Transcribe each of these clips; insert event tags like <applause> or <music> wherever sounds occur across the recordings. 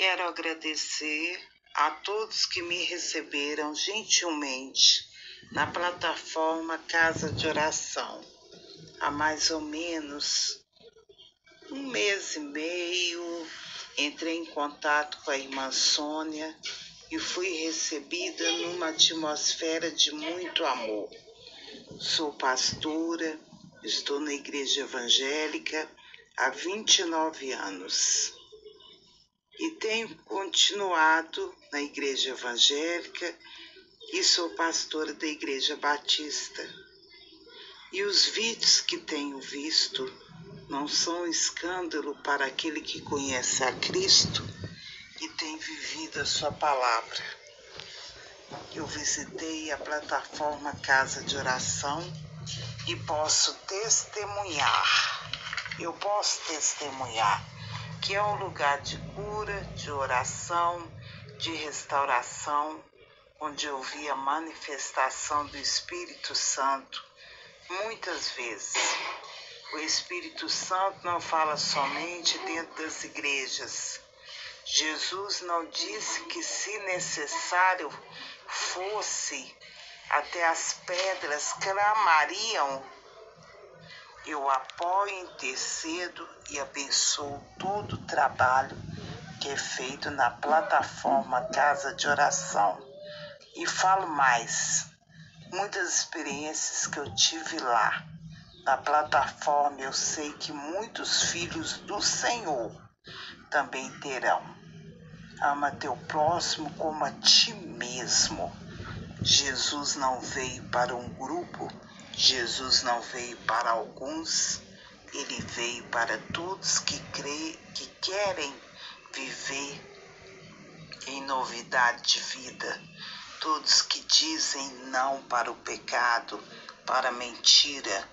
Quero agradecer a todos que me receberam gentilmente na plataforma Casa de Oração há mais ou menos um mês e meio. Entrei em contato com a irmã Sônia e fui recebida numa atmosfera de muito amor. Sou pastora, estou na igreja evangélica há 29 anos e tenho continuado na igreja evangélica e sou pastora da igreja batista. E os vídeos que tenho visto não são escândalo para aquele que conhece a Cristo e tem vivido a sua palavra. Eu visitei a plataforma Casa de Oração e posso testemunhar, eu posso testemunhar que é um lugar de cura, de oração, de restauração, onde eu vi a manifestação do Espírito Santo muitas vezes. O Espírito Santo não fala somente dentro das igrejas. Jesus não disse que, se necessário fosse, até as pedras clamariam. Eu apoio, intercedo e abençoo todo o trabalho que é feito na plataforma Casa de Oração. E falo mais muitas experiências que eu tive lá. Na plataforma eu sei que muitos filhos do Senhor também terão. Ama teu próximo como a ti mesmo. Jesus não veio para um grupo, Jesus não veio para alguns, ele veio para todos que crê, que querem viver em novidade de vida todos que dizem não para o pecado, para a mentira,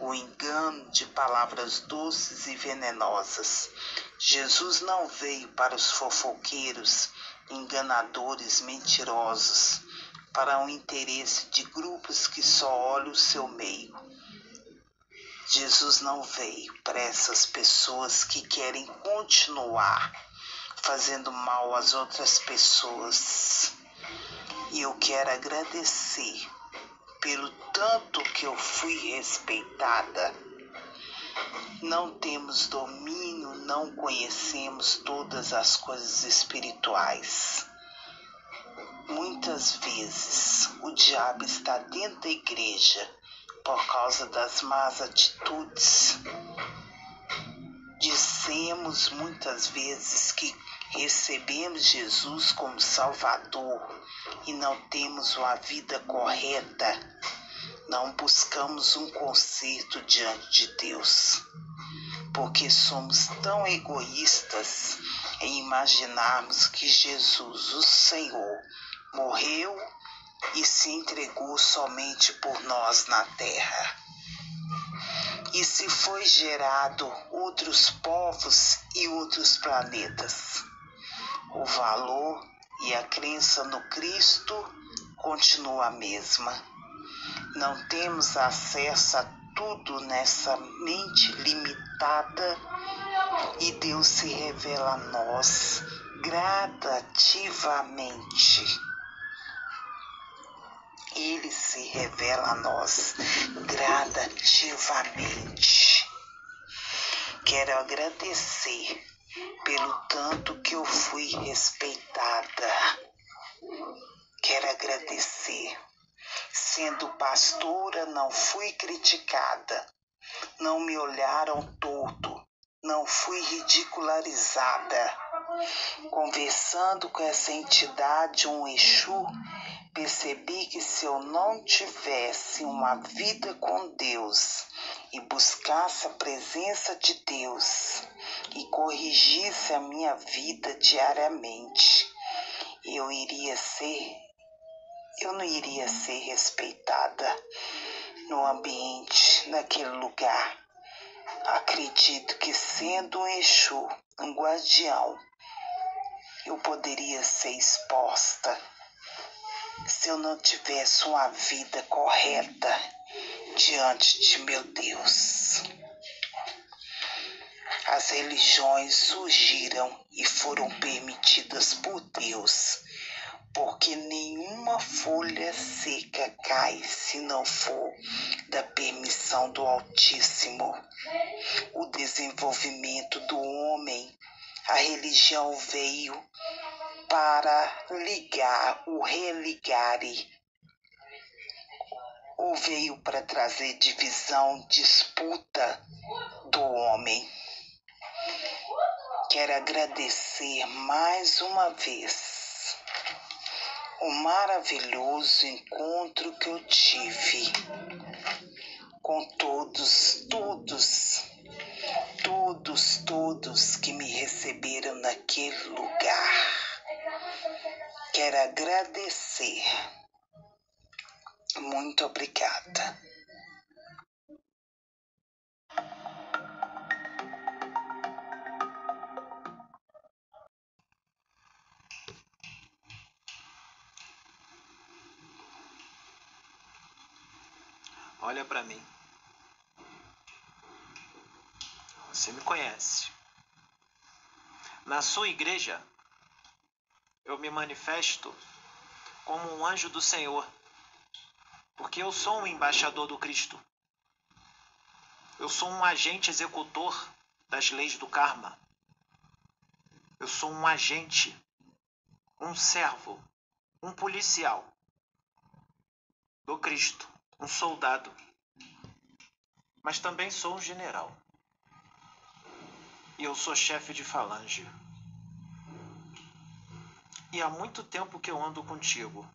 o engano de palavras doces e venenosas. Jesus não veio para os fofoqueiros, enganadores, mentirosos, para o interesse de grupos que só olham o seu meio. Jesus não veio para essas pessoas que querem continuar fazendo mal às outras pessoas. E eu quero agradecer pelo tanto que eu fui respeitada. Não temos domínio, não conhecemos todas as coisas espirituais. Muitas vezes o diabo está dentro da igreja por causa das más atitudes. Dissemos muitas vezes que recebemos Jesus como Salvador e não temos uma vida correta, não buscamos um conserto diante de Deus, porque somos tão egoístas em imaginarmos que Jesus, o Senhor, morreu e se entregou somente por nós na terra. E se foi gerado outros povos e outros planetas o valor e a crença no Cristo continua a mesma. Não temos acesso a tudo nessa mente limitada e Deus se revela a nós gradativamente. Ele se revela a nós gradativamente. Quero agradecer pelo tanto que eu fui respeitada. Quero agradecer. Sendo pastora, não fui criticada, não me olharam torto, não fui ridicularizada. Conversando com essa entidade, um Exu, percebi que se eu não tivesse uma vida com Deus e buscasse a presença de Deus e corrigisse a minha vida diariamente, eu iria ser, eu não iria ser respeitada no ambiente, naquele lugar. Acredito que sendo um Exu, um guardião, eu poderia ser exposta se eu não tivesse uma vida correta diante de meu Deus. As religiões surgiram e foram permitidas por Deus, porque nenhuma folha seca cai se não for da permissão do Altíssimo. O desenvolvimento do homem, a religião veio para ligar o religare ou veio para trazer divisão, disputa do homem. Quero agradecer mais uma vez o maravilhoso encontro que eu tive com todos, todos, todos, todos que me receberam naquele lugar. Quero agradecer. Muito obrigada. Olha para mim. Você me conhece. Na sua igreja, eu me manifesto como um anjo do Senhor, porque eu sou um embaixador do Cristo. Eu sou um agente executor das leis do karma. Eu sou um agente, um servo, um policial do Cristo um soldado, mas também sou um general. E eu sou chefe de falange. E há muito tempo que eu ando contigo.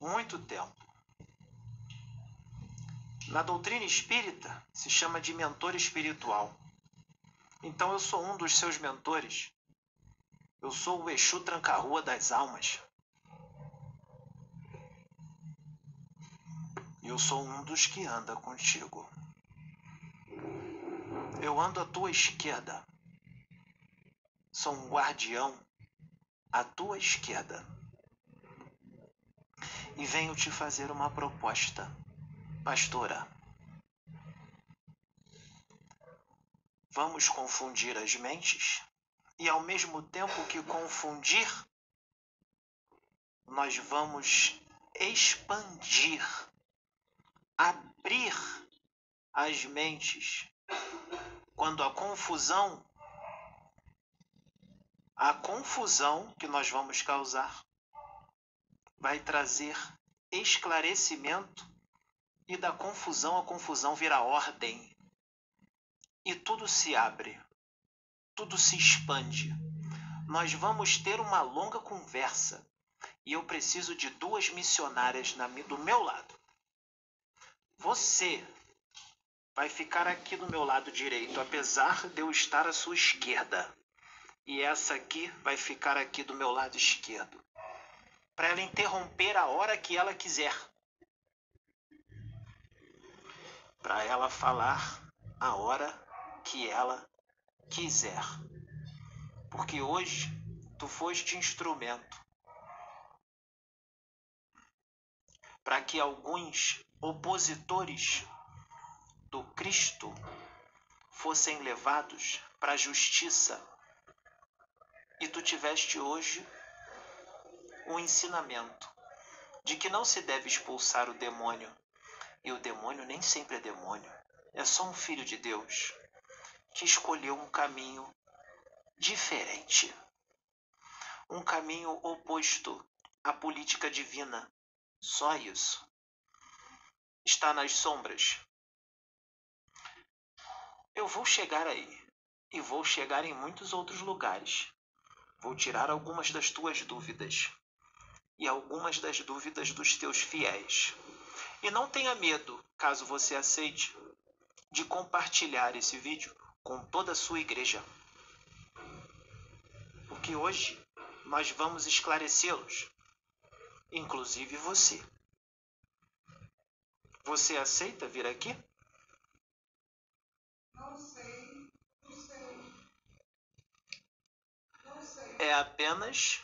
Muito tempo. Na doutrina espírita se chama de mentor espiritual. Então eu sou um dos seus mentores. Eu sou o Exu Tranca-Rua das Almas. Eu sou um dos que anda contigo. Eu ando à tua esquerda. Sou um guardião à tua esquerda. E venho te fazer uma proposta, pastora. Vamos confundir as mentes e, ao mesmo tempo que confundir, nós vamos expandir abrir as mentes quando a confusão a confusão que nós vamos causar vai trazer esclarecimento e da confusão a confusão vira ordem e tudo se abre, tudo se expande. Nós vamos ter uma longa conversa e eu preciso de duas missionárias na, do meu lado. Você vai ficar aqui do meu lado direito, apesar de eu estar à sua esquerda. E essa aqui vai ficar aqui do meu lado esquerdo. Para ela interromper a hora que ela quiser. Para ela falar a hora que ela quiser. Porque hoje tu foste instrumento para que alguns opositores do Cristo fossem levados para a justiça. E tu tiveste hoje um ensinamento de que não se deve expulsar o demônio. E o demônio nem sempre é demônio, é só um filho de Deus que escolheu um caminho diferente. Um caminho oposto à política divina. Só isso está nas sombras. Eu vou chegar aí e vou chegar em muitos outros lugares. Vou tirar algumas das tuas dúvidas e algumas das dúvidas dos teus fiéis. E não tenha medo, caso você aceite, de compartilhar esse vídeo com toda a sua igreja. Porque hoje nós vamos esclarecê-los, inclusive você. Você aceita vir aqui? Não sei, não sei. Não sei. É apenas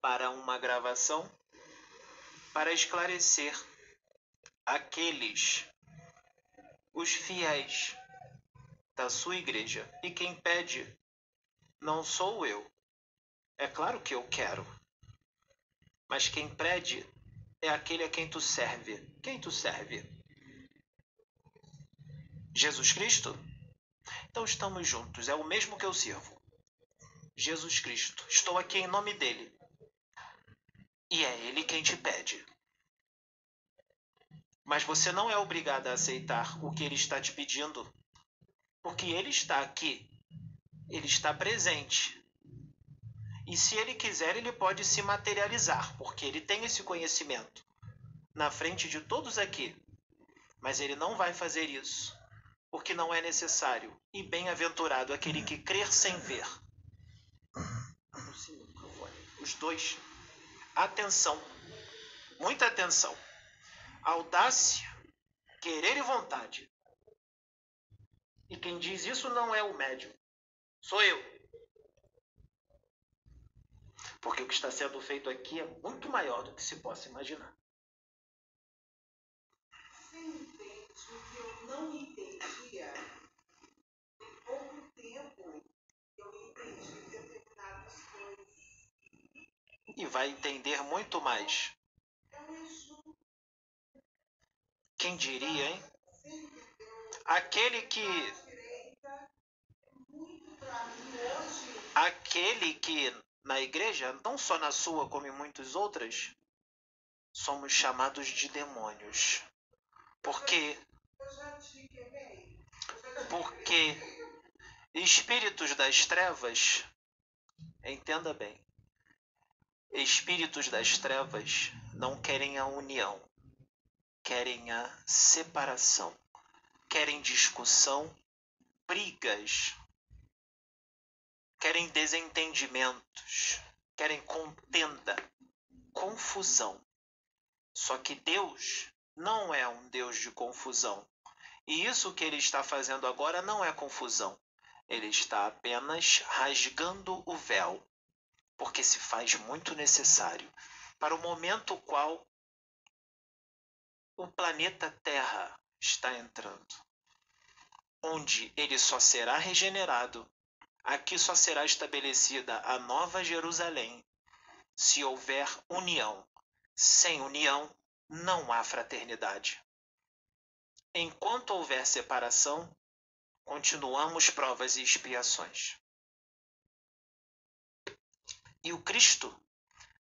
para uma gravação para esclarecer aqueles, os fiéis da sua igreja. E quem pede não sou eu. É claro que eu quero. Mas quem pede é aquele a quem tu serve. Quem tu serve? Jesus Cristo? Então estamos juntos, é o mesmo que eu sirvo. Jesus Cristo. Estou aqui em nome dele. E é ele quem te pede. Mas você não é obrigado a aceitar o que ele está te pedindo, porque ele está aqui. Ele está presente. E se ele quiser, ele pode se materializar, porque ele tem esse conhecimento na frente de todos aqui. Mas ele não vai fazer isso, porque não é necessário. E bem-aventurado aquele que crer sem ver. Os dois. Atenção. Muita atenção. Audácia, querer e vontade. E quem diz isso não é o médium. Sou eu. Porque o que está sendo feito aqui é muito maior do que se possa imaginar. Você entende que eu não entendia? Em pouco tempo eu entendi determinadas coisas. E vai entender muito mais. Quem diria, hein? Aquele que. Aquele que na igreja, não só na sua, como em muitas outras, somos chamados de demônios. Porque porque espíritos das trevas, entenda bem, espíritos das trevas não querem a união, querem a separação, querem discussão, brigas, querem desentendimentos, querem contenda, confusão. Só que Deus não é um Deus de confusão. E isso que ele está fazendo agora não é confusão. Ele está apenas rasgando o véu, porque se faz muito necessário para o momento qual o planeta Terra está entrando, onde ele só será regenerado Aqui só será estabelecida a Nova Jerusalém se houver união. Sem união, não há fraternidade. Enquanto houver separação, continuamos provas e expiações. E o Cristo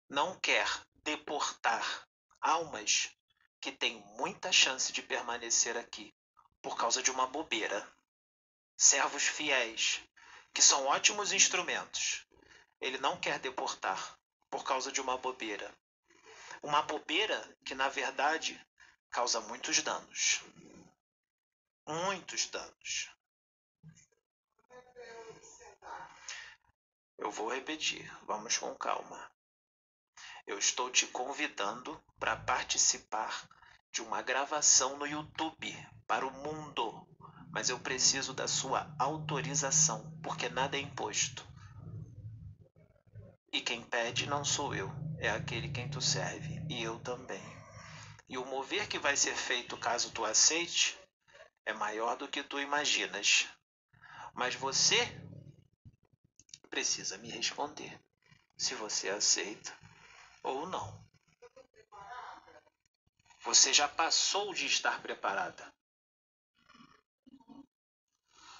não quer deportar almas que têm muita chance de permanecer aqui por causa de uma bobeira. Servos fiéis que são ótimos instrumentos. Ele não quer deportar por causa de uma bobeira. Uma bobeira que, na verdade, causa muitos danos. Muitos danos. Eu vou repetir, vamos com calma. Eu estou te convidando para participar de uma gravação no YouTube para o mundo mas eu preciso da sua autorização, porque nada é imposto. E quem pede não sou eu, é aquele quem tu serve, e eu também. E o mover que vai ser feito caso tu aceite é maior do que tu imaginas. Mas você precisa me responder se você aceita ou não. Você já passou de estar preparada.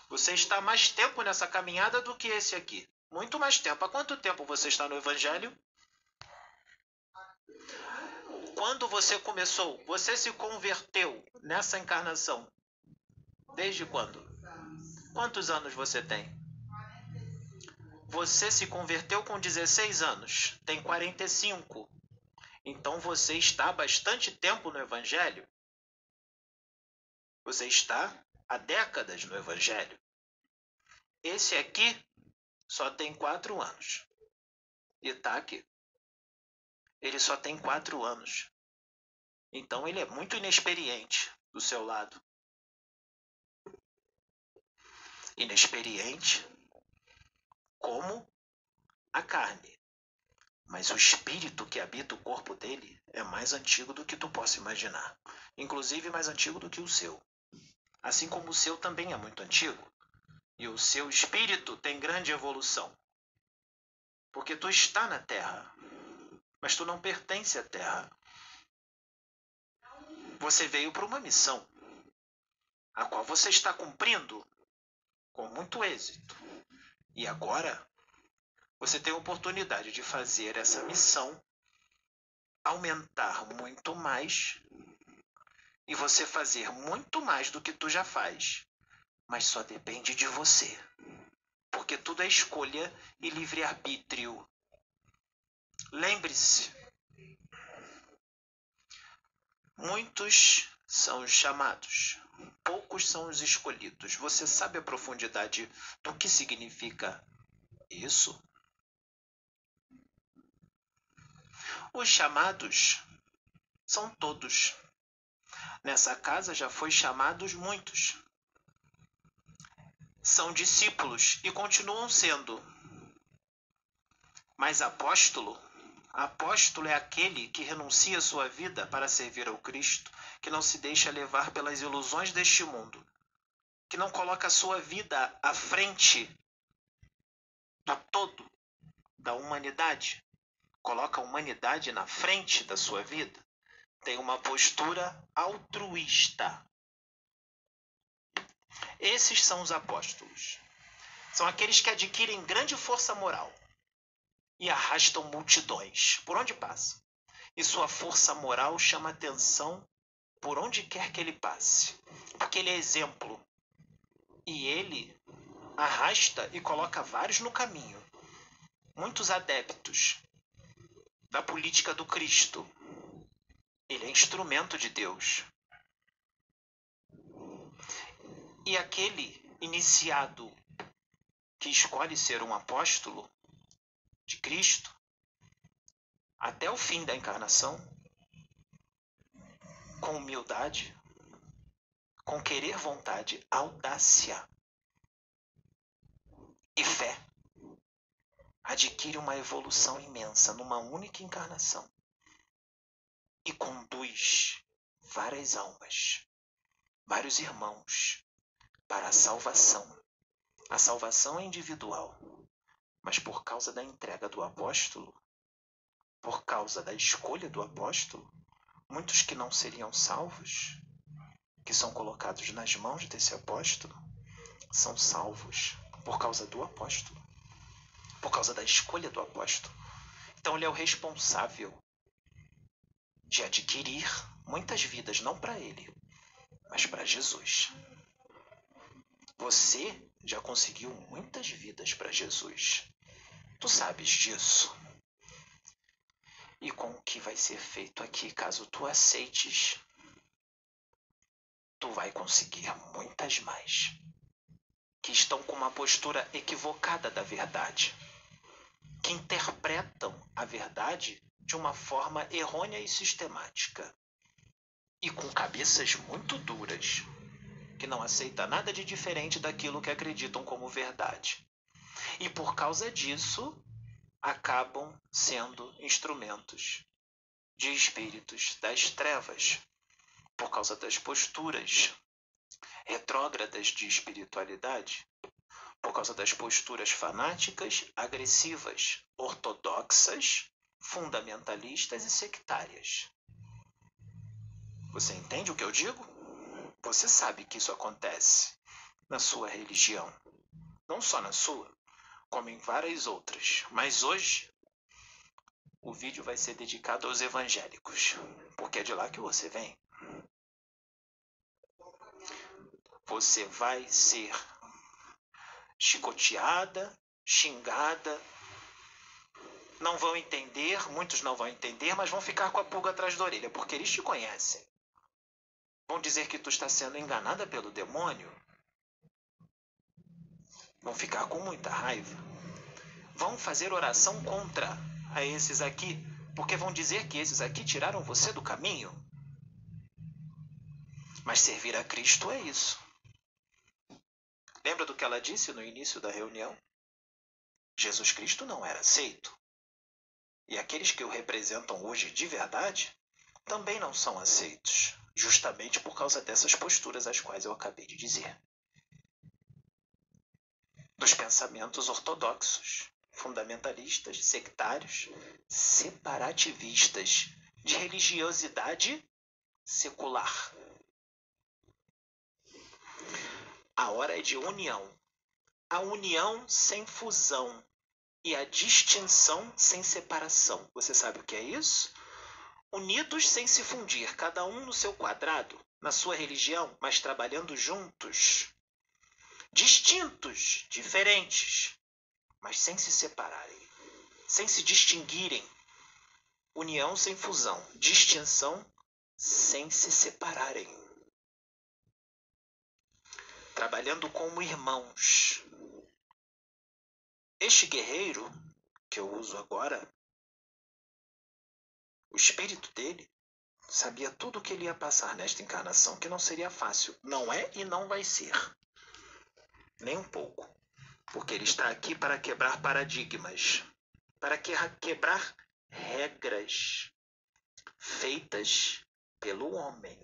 Você está mais tempo nessa caminhada do que esse aqui. Muito mais tempo. Há quanto tempo você está no Evangelho? Quando você começou? Você se converteu nessa encarnação? Desde quando? Quantos anos você tem? Você se converteu com 16 anos, tem 45. Então você está há bastante tempo no Evangelho? Você está há décadas no Evangelho. Esse aqui só tem quatro anos. E tá aqui. Ele só tem quatro anos. Então ele é muito inexperiente do seu lado. Inexperiente como a carne. Mas o espírito que habita o corpo dele é mais antigo do que tu possa imaginar. Inclusive mais antigo do que o seu assim como o seu também é muito antigo. E o seu espírito tem grande evolução. Porque tu está na terra, mas tu não pertence à terra. Você veio para uma missão, a qual você está cumprindo com muito êxito. E agora você tem a oportunidade de fazer essa missão aumentar muito mais e você fazer muito mais do que tu já faz. Mas só depende de você. Porque tudo é escolha e livre-arbítrio. Lembre-se, muitos são os chamados, poucos são os escolhidos. Você sabe a profundidade do que significa isso? Os chamados são todos. Nessa casa já foi chamados muitos. São discípulos e continuam sendo. Mas apóstolo, apóstolo é aquele que renuncia sua vida para servir ao Cristo, que não se deixa levar pelas ilusões deste mundo, que não coloca a sua vida à frente do todo da humanidade, coloca a humanidade na frente da sua vida, tem uma postura altruísta. Esses são os apóstolos. São aqueles que adquirem grande força moral e arrastam multidões por onde passam. E sua força moral chama atenção por onde quer que ele passe, porque ele é exemplo. E ele arrasta e coloca vários no caminho. Muitos adeptos da política do Cristo. Ele é instrumento de Deus. E aquele iniciado que escolhe ser um apóstolo de Cristo até o fim da encarnação, com humildade, com querer vontade, audácia e fé adquire uma evolução imensa numa única encarnação e conduz várias almas, vários irmãos para a salvação. A salvação é individual, mas por causa da entrega do apóstolo, por causa da escolha do apóstolo, muitos que não seriam salvos, que são colocados nas mãos desse apóstolo, são salvos por causa do apóstolo por causa da escolha do apóstolo. Então ele é o responsável de adquirir muitas vidas, não para ele, mas para Jesus. Você já conseguiu muitas vidas para Jesus. Tu sabes disso. E com o que vai ser feito aqui, caso tu aceites, tu vai conseguir muitas mais que estão com uma postura equivocada da verdade que interpretam a verdade de uma forma errônea e sistemática, e com cabeças muito duras, que não aceita nada de diferente daquilo que acreditam como verdade. E por causa disso, acabam sendo instrumentos de espíritos das trevas, por causa das posturas retrógradas de espiritualidade, por causa das posturas fanáticas, agressivas, ortodoxas, fundamentalistas e sectárias. Você entende o que eu digo? Você sabe que isso acontece na sua religião. Não só na sua, como em várias outras. Mas hoje, o vídeo vai ser dedicado aos evangélicos, porque é de lá que você vem. Você vai ser chicoteada, xingada. Não vão entender, muitos não vão entender, mas vão ficar com a pulga atrás da orelha, porque eles te conhecem. Vão dizer que tu está sendo enganada pelo demônio. Vão ficar com muita raiva. Vão fazer oração contra a esses aqui, porque vão dizer que esses aqui tiraram você do caminho. Mas servir a Cristo é isso. Lembra do que ela disse no início da reunião? Jesus Cristo não era aceito. E aqueles que o representam hoje de verdade também não são aceitos, justamente por causa dessas posturas às quais eu acabei de dizer. Dos pensamentos ortodoxos, fundamentalistas, sectários, separativistas, de religiosidade secular. A hora é de união. A união sem fusão e a distinção sem separação. Você sabe o que é isso? Unidos sem se fundir, cada um no seu quadrado, na sua religião, mas trabalhando juntos. Distintos, diferentes, mas sem se separarem, sem se distinguirem. União sem fusão, distinção sem se separarem. Trabalhando como irmãos. Este guerreiro que eu uso agora, o espírito dele sabia tudo o que ele ia passar nesta encarnação, que não seria fácil. Não é e não vai ser. Nem um pouco. Porque ele está aqui para quebrar paradigmas, para quebrar regras feitas pelo homem,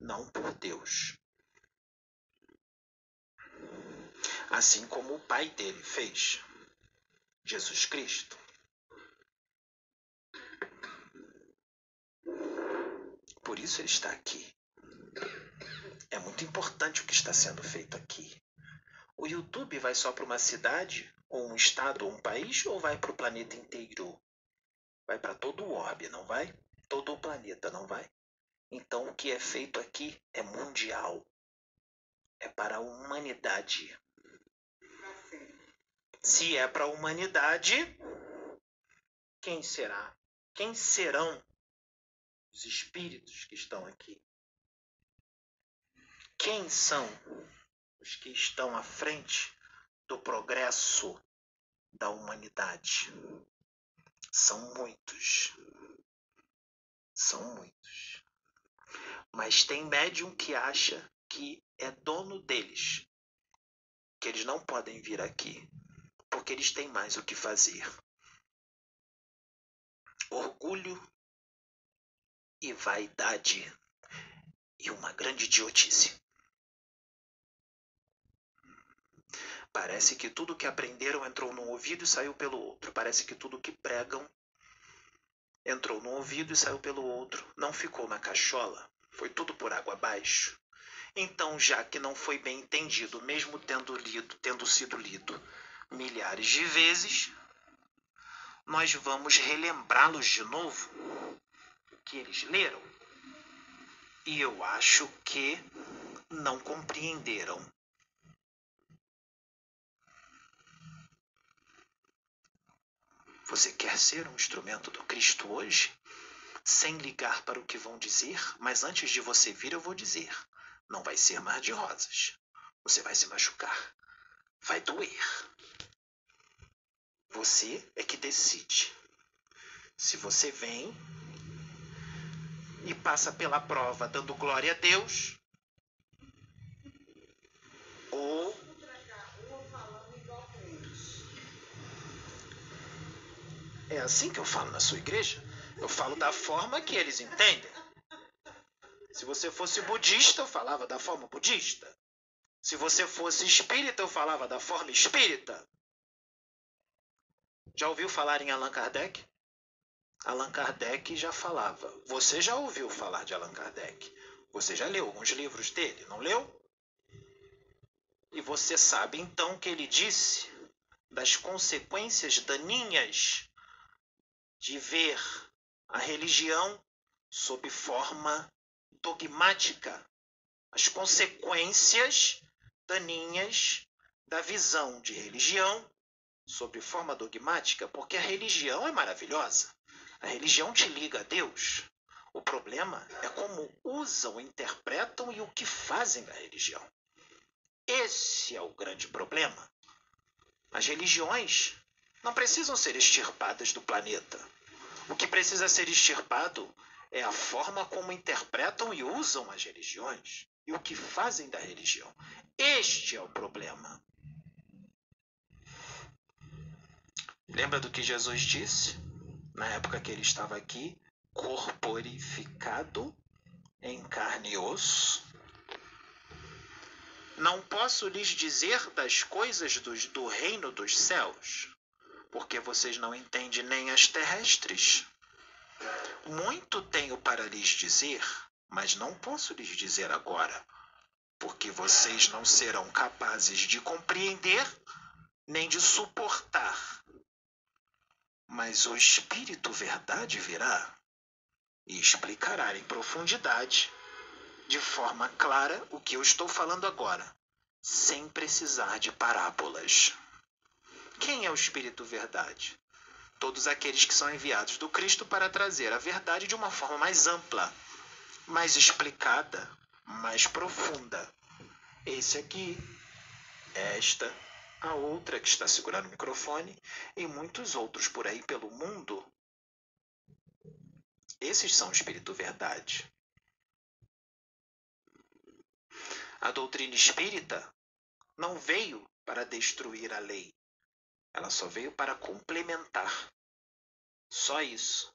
não por Deus. Assim como o pai dele fez, Jesus Cristo. Por isso ele está aqui. É muito importante o que está sendo feito aqui. O YouTube vai só para uma cidade, ou um estado, ou um país, ou vai para o planeta inteiro? Vai para todo o orbe, não vai? Todo o planeta, não vai? Então o que é feito aqui é mundial. É para a humanidade. Se é para a humanidade, quem será? Quem serão os espíritos que estão aqui? Quem são os que estão à frente do progresso da humanidade? São muitos. São muitos. Mas tem médium que acha que é dono deles, que eles não podem vir aqui, porque eles têm mais o que fazer. Orgulho e vaidade e uma grande idiotice. Parece que tudo que aprenderam entrou num ouvido e saiu pelo outro. Parece que tudo que pregam entrou num ouvido e saiu pelo outro. Não ficou na cachola. Foi tudo por água abaixo. Então, já que não foi bem entendido, mesmo tendo lido, tendo sido lido milhares de vezes, nós vamos relembrá-los de novo o que eles leram. E eu acho que não compreenderam. Você quer ser um instrumento do Cristo hoje? Sem ligar para o que vão dizer, mas antes de você vir, eu vou dizer: não vai ser mar de rosas. Você vai se machucar. Vai doer. Você é que decide. Se você vem e passa pela prova dando glória a Deus, ou É assim que eu falo na sua igreja. Eu falo da forma que eles entendem. Se você fosse budista, eu falava da forma budista. Se você fosse espírita, eu falava da forma espírita. Já ouviu falar em Allan Kardec? Allan Kardec já falava. Você já ouviu falar de Allan Kardec? Você já leu alguns livros dele, não leu? E você sabe então que ele disse das consequências daninhas de ver a religião sob forma dogmática, as consequências daninhas da visão de religião sob forma dogmática, porque a religião é maravilhosa. A religião te liga a Deus. O problema é como usam, interpretam e o que fazem da religião. Esse é o grande problema. As religiões não precisam ser extirpadas do planeta. O que precisa ser extirpado é a forma como interpretam e usam as religiões e o que fazem da religião. Este é o problema. Lembra do que Jesus disse na época que ele estava aqui, corporificado em carne e osso? Não posso lhes dizer das coisas dos, do reino dos céus, porque vocês não entendem nem as terrestres. Muito tenho para lhes dizer, mas não posso lhes dizer agora, porque vocês não serão capazes de compreender nem de suportar. Mas o Espírito Verdade virá e explicará em profundidade, de forma clara, o que eu estou falando agora, sem precisar de parábolas. Quem é o Espírito Verdade? Todos aqueles que são enviados do Cristo para trazer a verdade de uma forma mais ampla, mais explicada, mais profunda. Esse aqui, esta, a outra que está segurando o microfone e muitos outros por aí pelo mundo. Esses são o Espírito Verdade. A doutrina espírita não veio para destruir a lei, ela só veio para complementar. Só isso.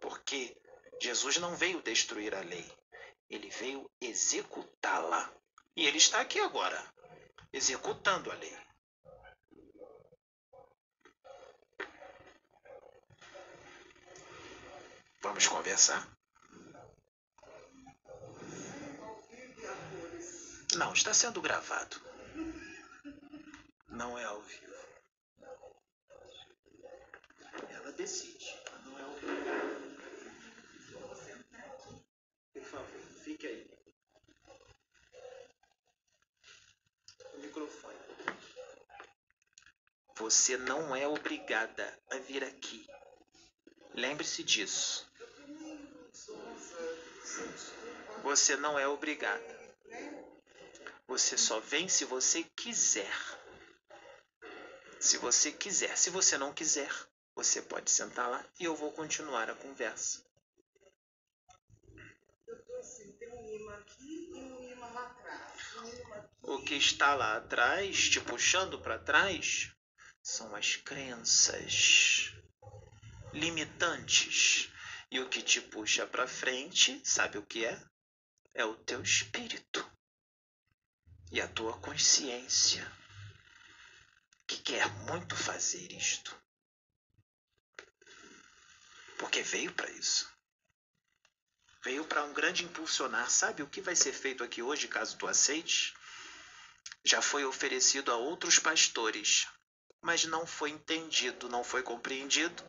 Porque Jesus não veio destruir a lei, ele veio executá-la. E ele está aqui agora, executando a lei. Vamos conversar? Não, está sendo gravado. Não é ao vivo. Ela decide, não é ao vivo. Por favor, fique aí. O microfone. Você não é obrigada a vir aqui. Lembre-se disso. Você não é obrigada. Você só vem se você quiser. Se você quiser. Se você não quiser, você pode sentar lá e eu vou continuar a conversa. O que está lá atrás, te puxando para trás, são as crenças limitantes. E o que te puxa para frente, sabe o que é? É o teu espírito e a tua consciência que quer muito fazer isto. Porque veio para isso. Veio para um grande impulsionar. Sabe o que vai ser feito aqui hoje, caso tu aceites? Já foi oferecido a outros pastores, mas não foi entendido, não foi compreendido.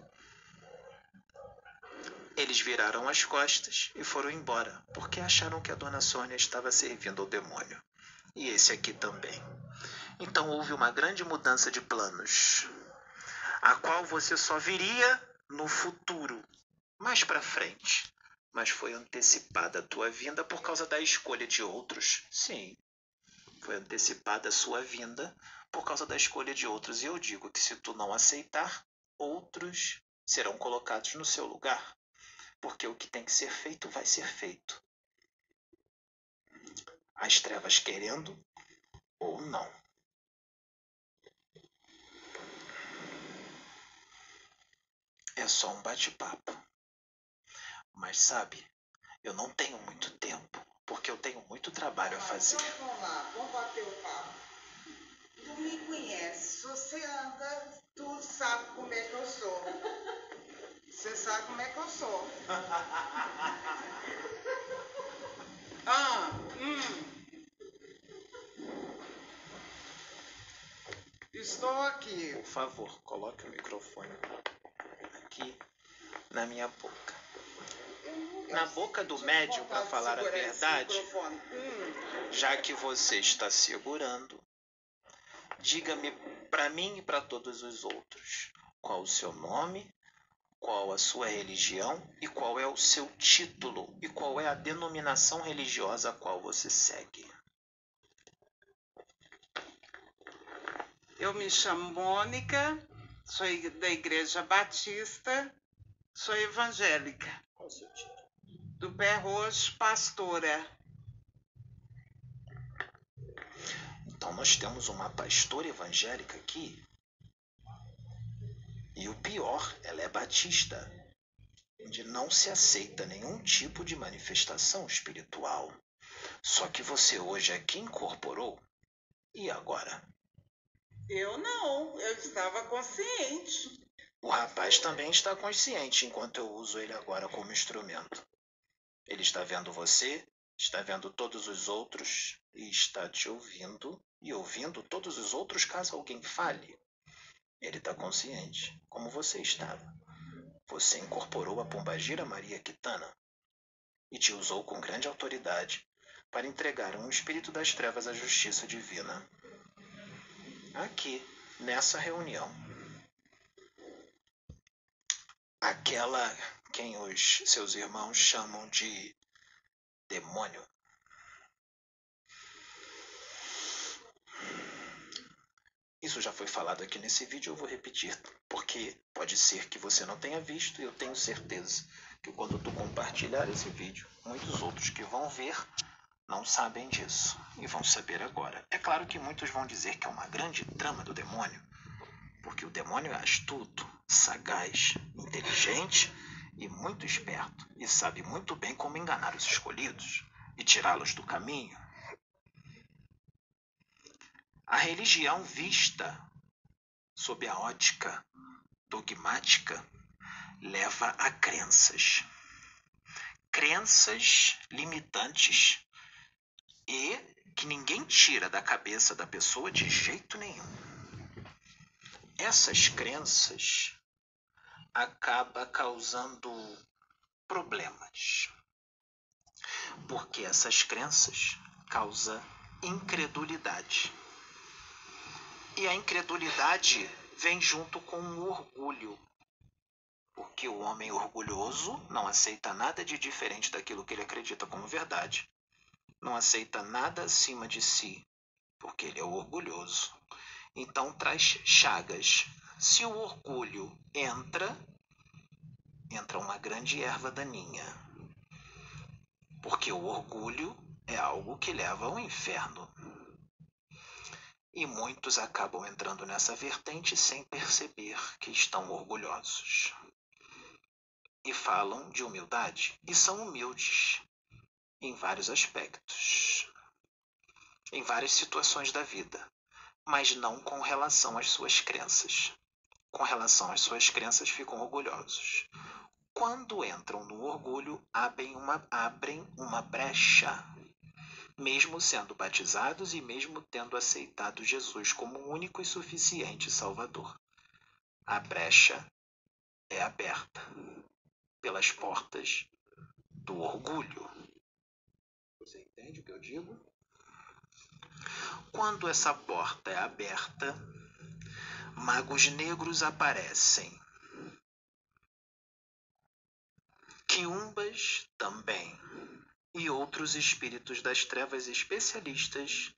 Eles viraram as costas e foram embora, porque acharam que a dona Sônia estava servindo ao demônio e esse aqui também. Então houve uma grande mudança de planos, a qual você só viria no futuro, mais para frente. Mas foi antecipada a tua vinda por causa da escolha de outros. Sim, foi antecipada a sua vinda por causa da escolha de outros. E eu digo que se tu não aceitar, outros serão colocados no seu lugar. Porque o que tem que ser feito vai ser feito as trevas querendo ou não. É só um bate-papo. Mas sabe, eu não tenho muito tempo, porque eu tenho muito trabalho a fazer. Então, vamos lá, vamos bater o papo. Tu me conhece, se você anda, tu sabe como é que eu sou. Você sabe como é que eu sou. <laughs> Ah, hum. Estou aqui. Por favor, coloque o microfone aqui na minha boca. Na boca do médium, para falar a verdade, já que você está segurando, diga-me para mim e para todos os outros qual o seu nome, qual a sua religião e qual é o seu título e qual é a denominação religiosa a qual você segue. Eu me chamo Mônica, sou da Igreja Batista, sou evangélica. Qual o seu título? Do Pé Roxo, pastora. Então nós temos uma pastora evangélica aqui e o pior, ela é batista, onde não se aceita nenhum tipo de manifestação espiritual. Só que você hoje aqui incorporou E agora? Eu não, eu estava consciente. O rapaz também está consciente enquanto eu uso ele agora como instrumento. Ele está vendo você, está vendo todos os outros e está te ouvindo e ouvindo todos os outros caso alguém fale. Ele está consciente, como você estava. Você incorporou a Pombagira Maria Quitana e te usou com grande autoridade para entregar um espírito das trevas à justiça divina. Aqui, nessa reunião, aquela quem os seus irmãos chamam de demônio. Isso já foi falado aqui nesse vídeo, eu vou repetir, porque pode ser que você não tenha visto e eu tenho certeza que quando tu compartilhar esse vídeo, muitos outros que vão ver não sabem disso e vão saber agora. É claro que muitos vão dizer que é uma grande trama do demônio, porque o demônio é astuto, sagaz, inteligente e muito esperto, e sabe muito bem como enganar os escolhidos e tirá-los do caminho. A religião vista sob a ótica dogmática leva a crenças. Crenças limitantes e que ninguém tira da cabeça da pessoa de jeito nenhum. Essas crenças acaba causando problemas. Porque essas crenças causam incredulidade. E a incredulidade vem junto com o orgulho. Porque o homem orgulhoso não aceita nada de diferente daquilo que ele acredita como verdade. Não aceita nada acima de si, porque ele é orgulhoso. Então traz chagas se o orgulho entra, entra uma grande erva daninha. Porque o orgulho é algo que leva ao inferno. E muitos acabam entrando nessa vertente sem perceber que estão orgulhosos. E falam de humildade e são humildes em vários aspectos, em várias situações da vida, mas não com relação às suas crenças com relação às suas crenças ficam orgulhosos. Quando entram no orgulho, abrem uma, abrem uma brecha, mesmo sendo batizados e mesmo tendo aceitado Jesus como único e suficiente Salvador. A brecha é aberta pelas portas do orgulho. Você entende o que eu digo? Quando essa porta é aberta, magos negros aparecem. Quiumbas também, e outros espíritos das trevas especialistas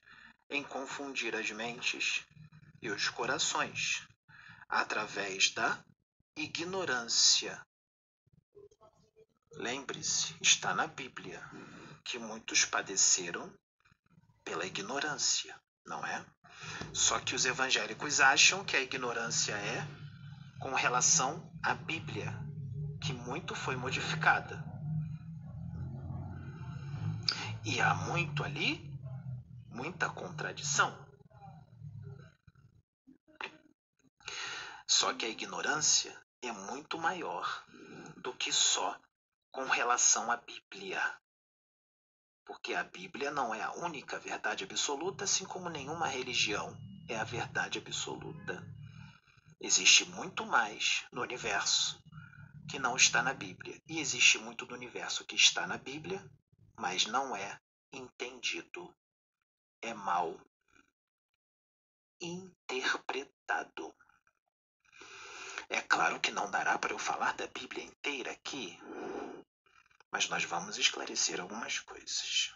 em confundir as mentes e os corações através da ignorância. Lembre-se, está na Bíblia que muitos padeceram pela ignorância, não é? Só que os evangélicos acham que a ignorância é com relação à Bíblia, que muito foi modificada. E há muito ali, muita contradição. Só que a ignorância é muito maior do que só com relação à Bíblia porque a Bíblia não é a única verdade absoluta, assim como nenhuma religião é a verdade absoluta. Existe muito mais no universo que não está na Bíblia, e existe muito do universo que está na Bíblia, mas não é entendido, é mal interpretado. É claro que não dará para eu falar da Bíblia inteira aqui, mas nós vamos esclarecer algumas coisas.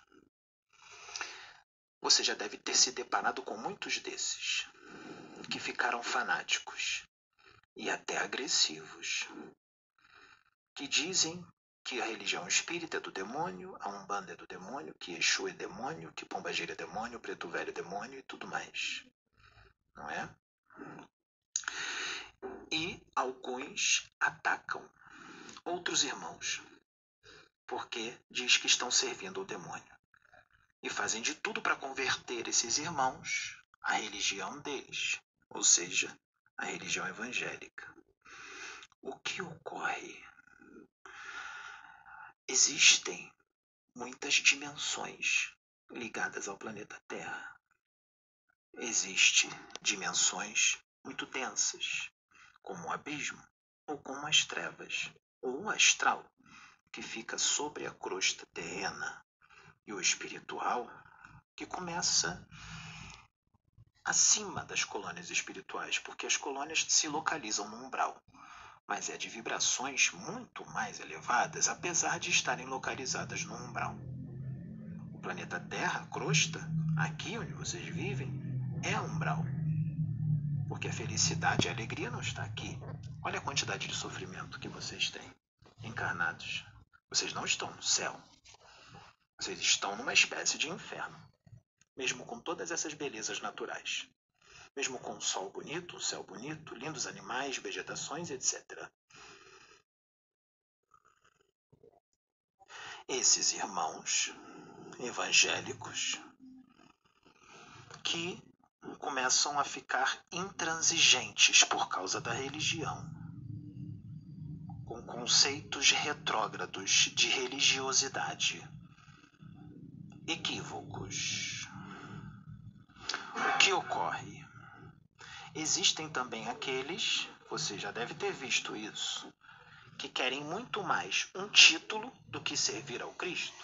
Você já deve ter se deparado com muitos desses que ficaram fanáticos e até agressivos, que dizem que a religião espírita é do demônio, a Umbanda é do demônio, que Exu é demônio, que Pombagira é demônio, Preto Velho é demônio e tudo mais. Não é? E alguns atacam outros irmãos porque diz que estão servindo o demônio. E fazem de tudo para converter esses irmãos a religião deles, ou seja, a religião evangélica. O que ocorre? Existem muitas dimensões ligadas ao planeta Terra. Existem dimensões muito densas, como o abismo, ou como as trevas, ou o astral, que fica sobre a crosta terrena, e o espiritual, que começa acima das colônias espirituais, porque as colônias se localizam no umbral, mas é de vibrações muito mais elevadas, apesar de estarem localizadas no umbral. O planeta Terra, crosta, aqui onde vocês vivem, é umbral. Porque a felicidade e a alegria não está aqui. Olha a quantidade de sofrimento que vocês têm encarnados. Vocês não estão no céu. Vocês estão numa espécie de inferno mesmo com todas essas belezas naturais. Mesmo com o sol bonito, o céu bonito, lindos animais, vegetações, etc. Esses irmãos evangélicos que começam a ficar intransigentes por causa da religião, conceitos retrógrados de religiosidade, equívocos o que ocorre? Existem também aqueles, você já deve ter visto isso, que querem muito mais um título do que servir ao Cristo.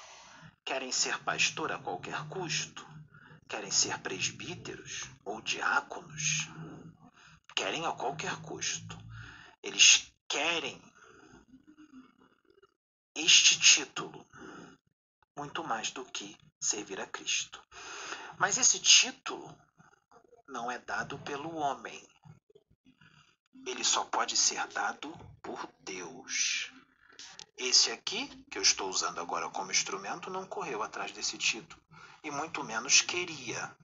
Querem ser pastor a qualquer custo. Querem ser presbíteros ou diáconos. Querem a qualquer custo. Eles querem este título muito mais do que servir a Cristo. Mas esse título não é dado pelo homem. Ele só pode ser dado por Deus. Esse aqui, que eu estou usando agora como instrumento, não correu atrás desse título, e muito menos queria.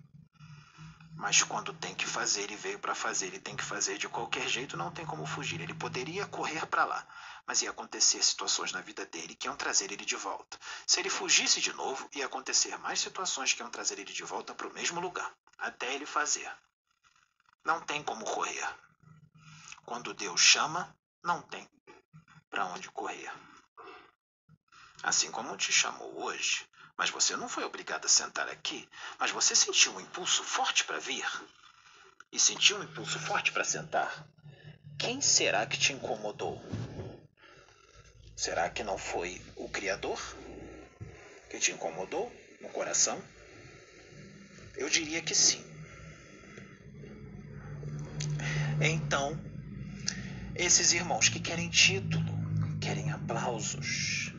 Mas quando tem que fazer, ele veio para fazer, ele tem que fazer de qualquer jeito, não tem como fugir. Ele poderia correr para lá, mas ia acontecer situações na vida dele que iam trazer ele de volta. Se ele fugisse de novo, ia acontecer mais situações que iam trazer ele de volta para o mesmo lugar, até ele fazer. Não tem como correr. Quando Deus chama, não tem para onde correr. Assim como te chamou hoje, mas você não foi obrigado a sentar aqui, mas você sentiu um impulso forte para vir e sentiu um impulso forte para sentar. Quem será que te incomodou? Será que não foi o Criador que te incomodou no coração? Eu diria que sim. Então, esses irmãos que querem título, querem aplausos,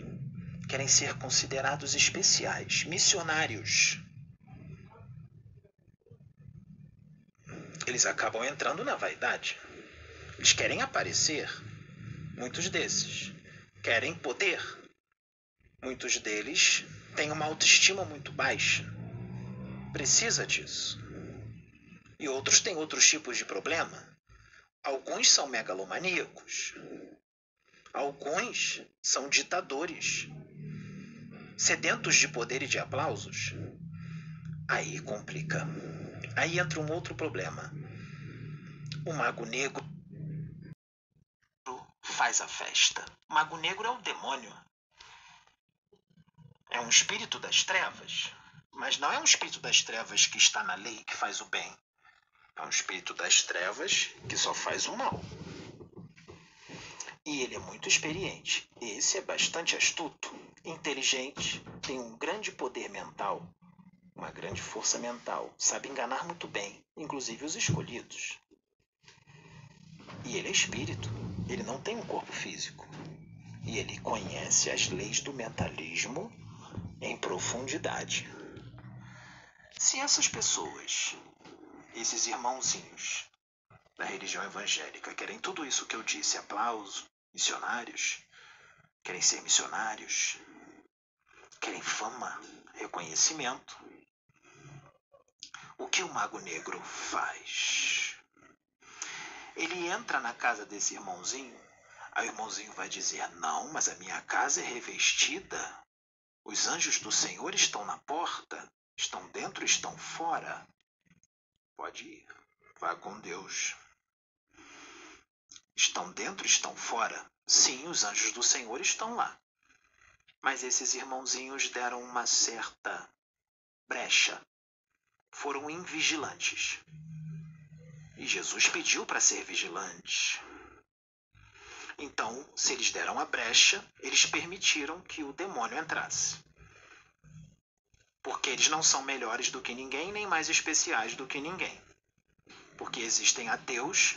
querem ser considerados especiais, missionários, eles acabam entrando na vaidade. Eles querem aparecer, muitos desses querem poder. Muitos deles têm uma autoestima muito baixa. Precisa disso. E outros têm outros tipos de problema. Alguns são megalomaníacos. Alguns são ditadores. Sedentos de poder e de aplausos. Aí complica. Aí entra um outro problema. O mago negro faz a festa. Mago Negro é o demônio. É um espírito das trevas. Mas não é um espírito das trevas que está na lei que faz o bem. É um espírito das trevas que só faz o mal. E ele é muito experiente. Esse é bastante astuto, inteligente, tem um grande poder mental, uma grande força mental, sabe enganar muito bem, inclusive os escolhidos. E ele é espírito. Ele não tem um corpo físico. E ele conhece as leis do mentalismo em profundidade. Se essas pessoas, esses irmãozinhos da religião evangélica, querem tudo isso que eu disse, aplauso, missionários, querem ser missionários, querem fama, reconhecimento, o que o Mago Negro faz? Ele entra na casa desse irmãozinho, aí o irmãozinho vai dizer: Não, mas a minha casa é revestida. Os anjos do Senhor estão na porta, estão dentro, estão fora. Pode ir. Vá com Deus. Estão dentro, estão fora? Sim, os anjos do Senhor estão lá. Mas esses irmãozinhos deram uma certa brecha. Foram invigilantes. E Jesus pediu para ser vigilante. Então, se eles deram a brecha, eles permitiram que o demônio entrasse. Porque eles não são melhores do que ninguém, nem mais especiais do que ninguém. Porque existem ateus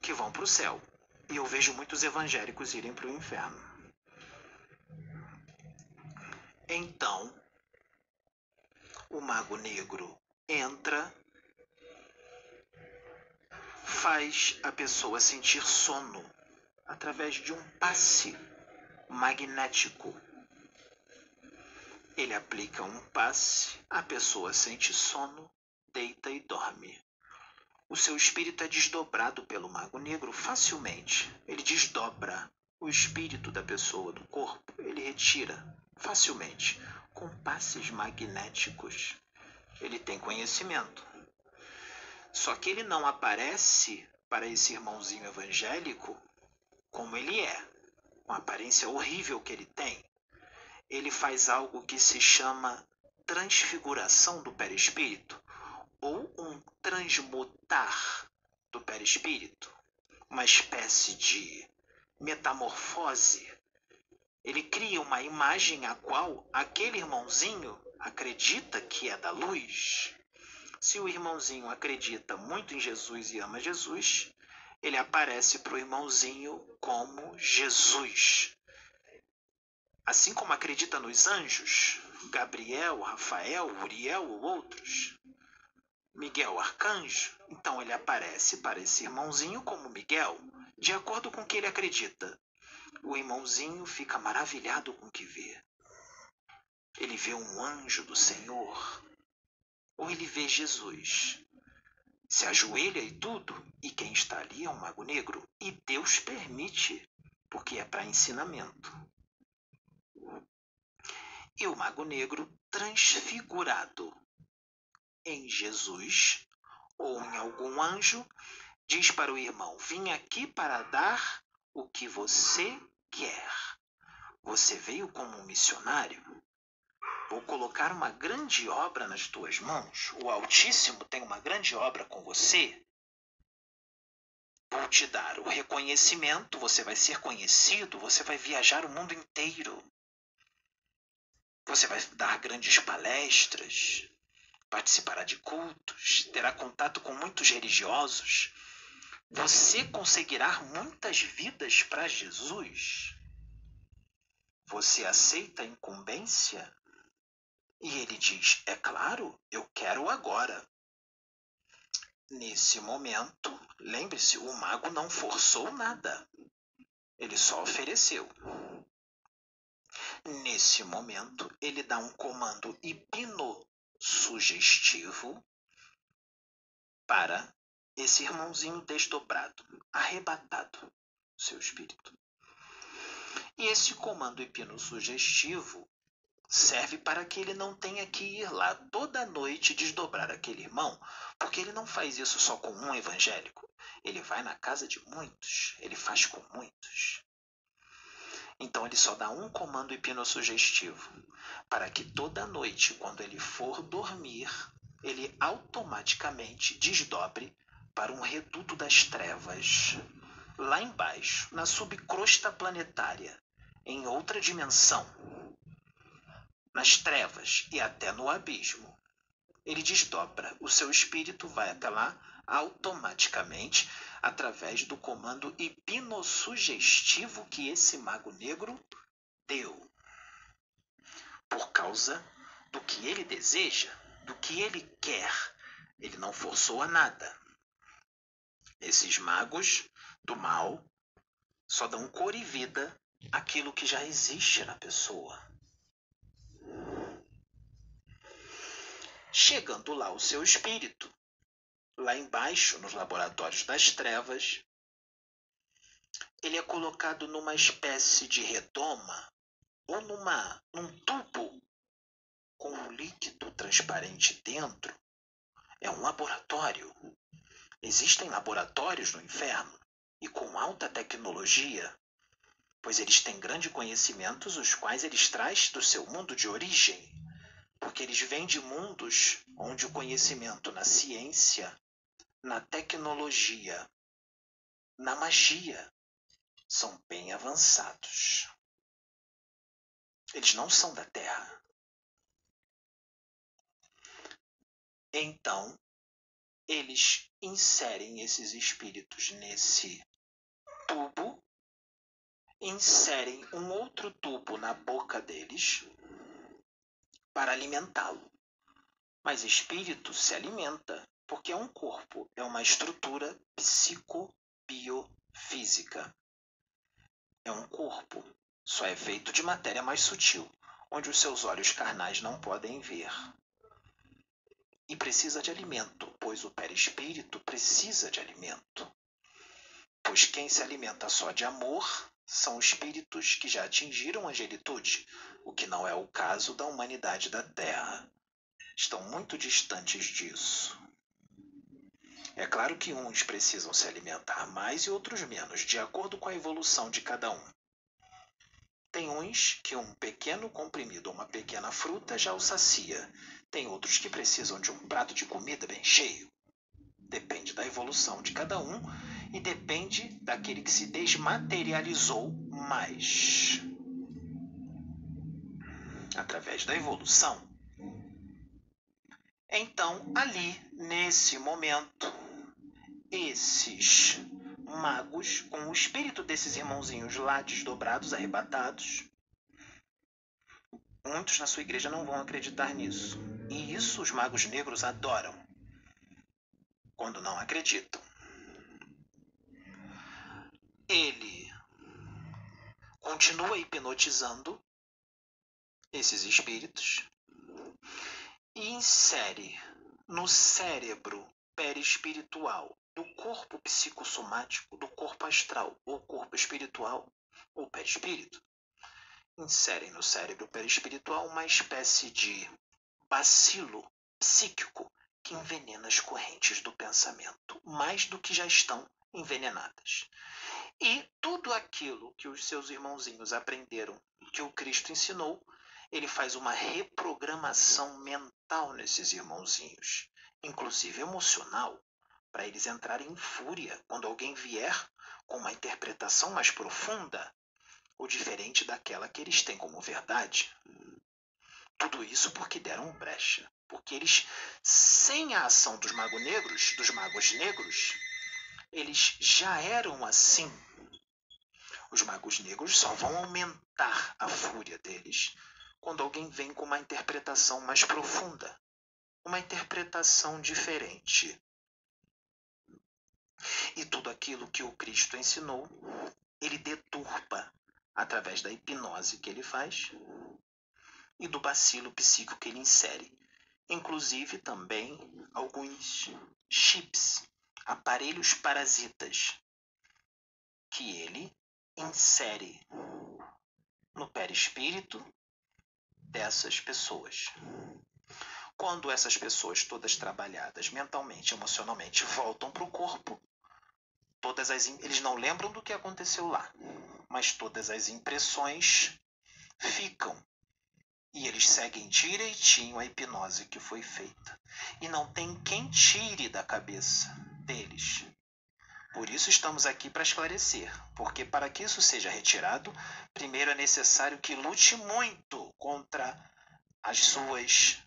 que vão para o céu. E eu vejo muitos evangélicos irem para o inferno. Então, o mago negro entra, faz a pessoa sentir sono através de um passe magnético. Ele aplica um passe, a pessoa sente sono, deita e dorme. O seu espírito é desdobrado pelo mago negro facilmente. Ele desdobra o espírito da pessoa do corpo, ele retira facilmente com passes magnéticos. Ele tem conhecimento. Só que ele não aparece para esse irmãozinho evangélico como ele é, com a aparência horrível que ele tem. Ele faz algo que se chama transfiguração do perispírito ou um transmutar do perispírito, uma espécie de metamorfose. Ele cria uma imagem a qual aquele irmãozinho acredita que é da luz. Se o irmãozinho acredita muito em Jesus e ama Jesus, ele aparece para o irmãozinho como Jesus. Assim como acredita nos anjos, Gabriel, Rafael, Uriel ou outros, Miguel Arcanjo, então ele aparece para esse irmãozinho como Miguel, de acordo com o que ele acredita. O irmãozinho fica maravilhado com o que vê. Ele vê um anjo do Senhor, ou ele vê Jesus. Se ajoelha e tudo, e quem está ali é um mago negro, e Deus permite, porque é para ensinamento. E o mago negro transfigurado em Jesus ou em algum anjo, diz para o irmão: Vim aqui para dar o que você quer. Você veio como um missionário? Vou colocar uma grande obra nas tuas mãos. O Altíssimo tem uma grande obra com você. Vou te dar o reconhecimento, você vai ser conhecido, você vai viajar o mundo inteiro. Você vai dar grandes palestras, participará de cultos, terá contato com muitos religiosos. Você conseguirá muitas vidas para Jesus. Você aceita a incumbência? E ele diz: É claro, eu quero agora. Nesse momento, lembre-se, o mago não forçou nada. Ele só ofereceu. Nesse momento, ele dá um comando hipno sugestivo para esse irmãozinho desdobrado, arrebatado, seu espírito. E esse comando hipnossugestivo serve para que ele não tenha que ir lá toda noite desdobrar aquele irmão, porque ele não faz isso só com um evangélico. Ele vai na casa de muitos, ele faz com muitos. Então ele só dá um comando hipnossugestivo para que toda noite, quando ele for dormir, ele automaticamente desdobre para um reduto das trevas, lá embaixo, na subcrosta planetária, em outra dimensão, nas trevas e até no abismo. Ele desdobra, o seu espírito vai até lá automaticamente através do comando hipnossugestivo que esse mago negro deu. Por causa do que ele deseja, do que ele quer. Ele não forçou a nada. Esses magos do mal só dão cor e vida àquilo que já existe na pessoa. Chegando lá o seu espírito, lá embaixo, nos laboratórios das trevas, ele é colocado numa espécie de redoma ou numa, num tubo com um líquido transparente dentro. é um laboratório. Existem laboratórios no inferno e com alta tecnologia, pois eles têm grandes conhecimentos, os quais eles trazem do seu mundo de origem, porque eles vêm de mundos onde o conhecimento na ciência, na tecnologia, na magia são bem avançados. Eles não são da Terra. Então, eles inserem esses espíritos nesse tubo, inserem um outro tubo na boca deles para alimentá-lo. Mas espírito se alimenta porque é um corpo, é uma estrutura psicobiofísica. É um corpo, só é feito de matéria mais sutil, onde os seus olhos carnais não podem ver e precisa de alimento, pois o perispírito precisa de alimento. Pois quem se alimenta só de amor são espíritos que já atingiram a angelitude, o que não é o caso da humanidade da Terra. Estão muito distantes disso. É claro que uns precisam se alimentar mais e outros menos, de acordo com a evolução de cada um. Tem uns que um pequeno comprimido ou uma pequena fruta já o sacia, tem outros que precisam de um prato de comida bem cheio. Depende da evolução de cada um e depende daquele que se desmaterializou mais. Através da evolução. Então, ali, nesse momento, esses magos, com o espírito desses irmãozinhos lá desdobrados, arrebatados, muitos na sua igreja não vão acreditar nisso. E isso os magos negros adoram quando não acreditam. Ele continua hipnotizando esses espíritos e insere no cérebro perispiritual do corpo psicossomático, do corpo astral ou corpo espiritual ou perispírito, inserem no cérebro perispiritual uma espécie de bacilo psíquico que envenena as correntes do pensamento, mais do que já estão envenenadas. E tudo aquilo que os seus irmãozinhos aprenderam, que o Cristo ensinou, ele faz uma reprogramação mental nesses irmãozinhos, inclusive emocional, para eles entrarem em fúria quando alguém vier com uma interpretação mais profunda ou diferente daquela que eles têm como verdade. Tudo isso porque deram brecha. Porque eles, sem a ação dos magos negros, dos magos negros, eles já eram assim. Os magos negros só vão aumentar a fúria deles quando alguém vem com uma interpretação mais profunda, uma interpretação diferente. E tudo aquilo que o Cristo ensinou, ele deturpa através da hipnose que ele faz e do bacilo psíquico que ele insere. Inclusive também alguns chips, aparelhos parasitas, que ele insere no perispírito dessas pessoas. Quando essas pessoas todas trabalhadas mentalmente, emocionalmente, voltam para o corpo, todas as eles não lembram do que aconteceu lá, mas todas as impressões ficam e eles seguem direitinho a hipnose que foi feita. E não tem quem tire da cabeça deles. Por isso estamos aqui para esclarecer, porque para que isso seja retirado, primeiro é necessário que lute muito contra as suas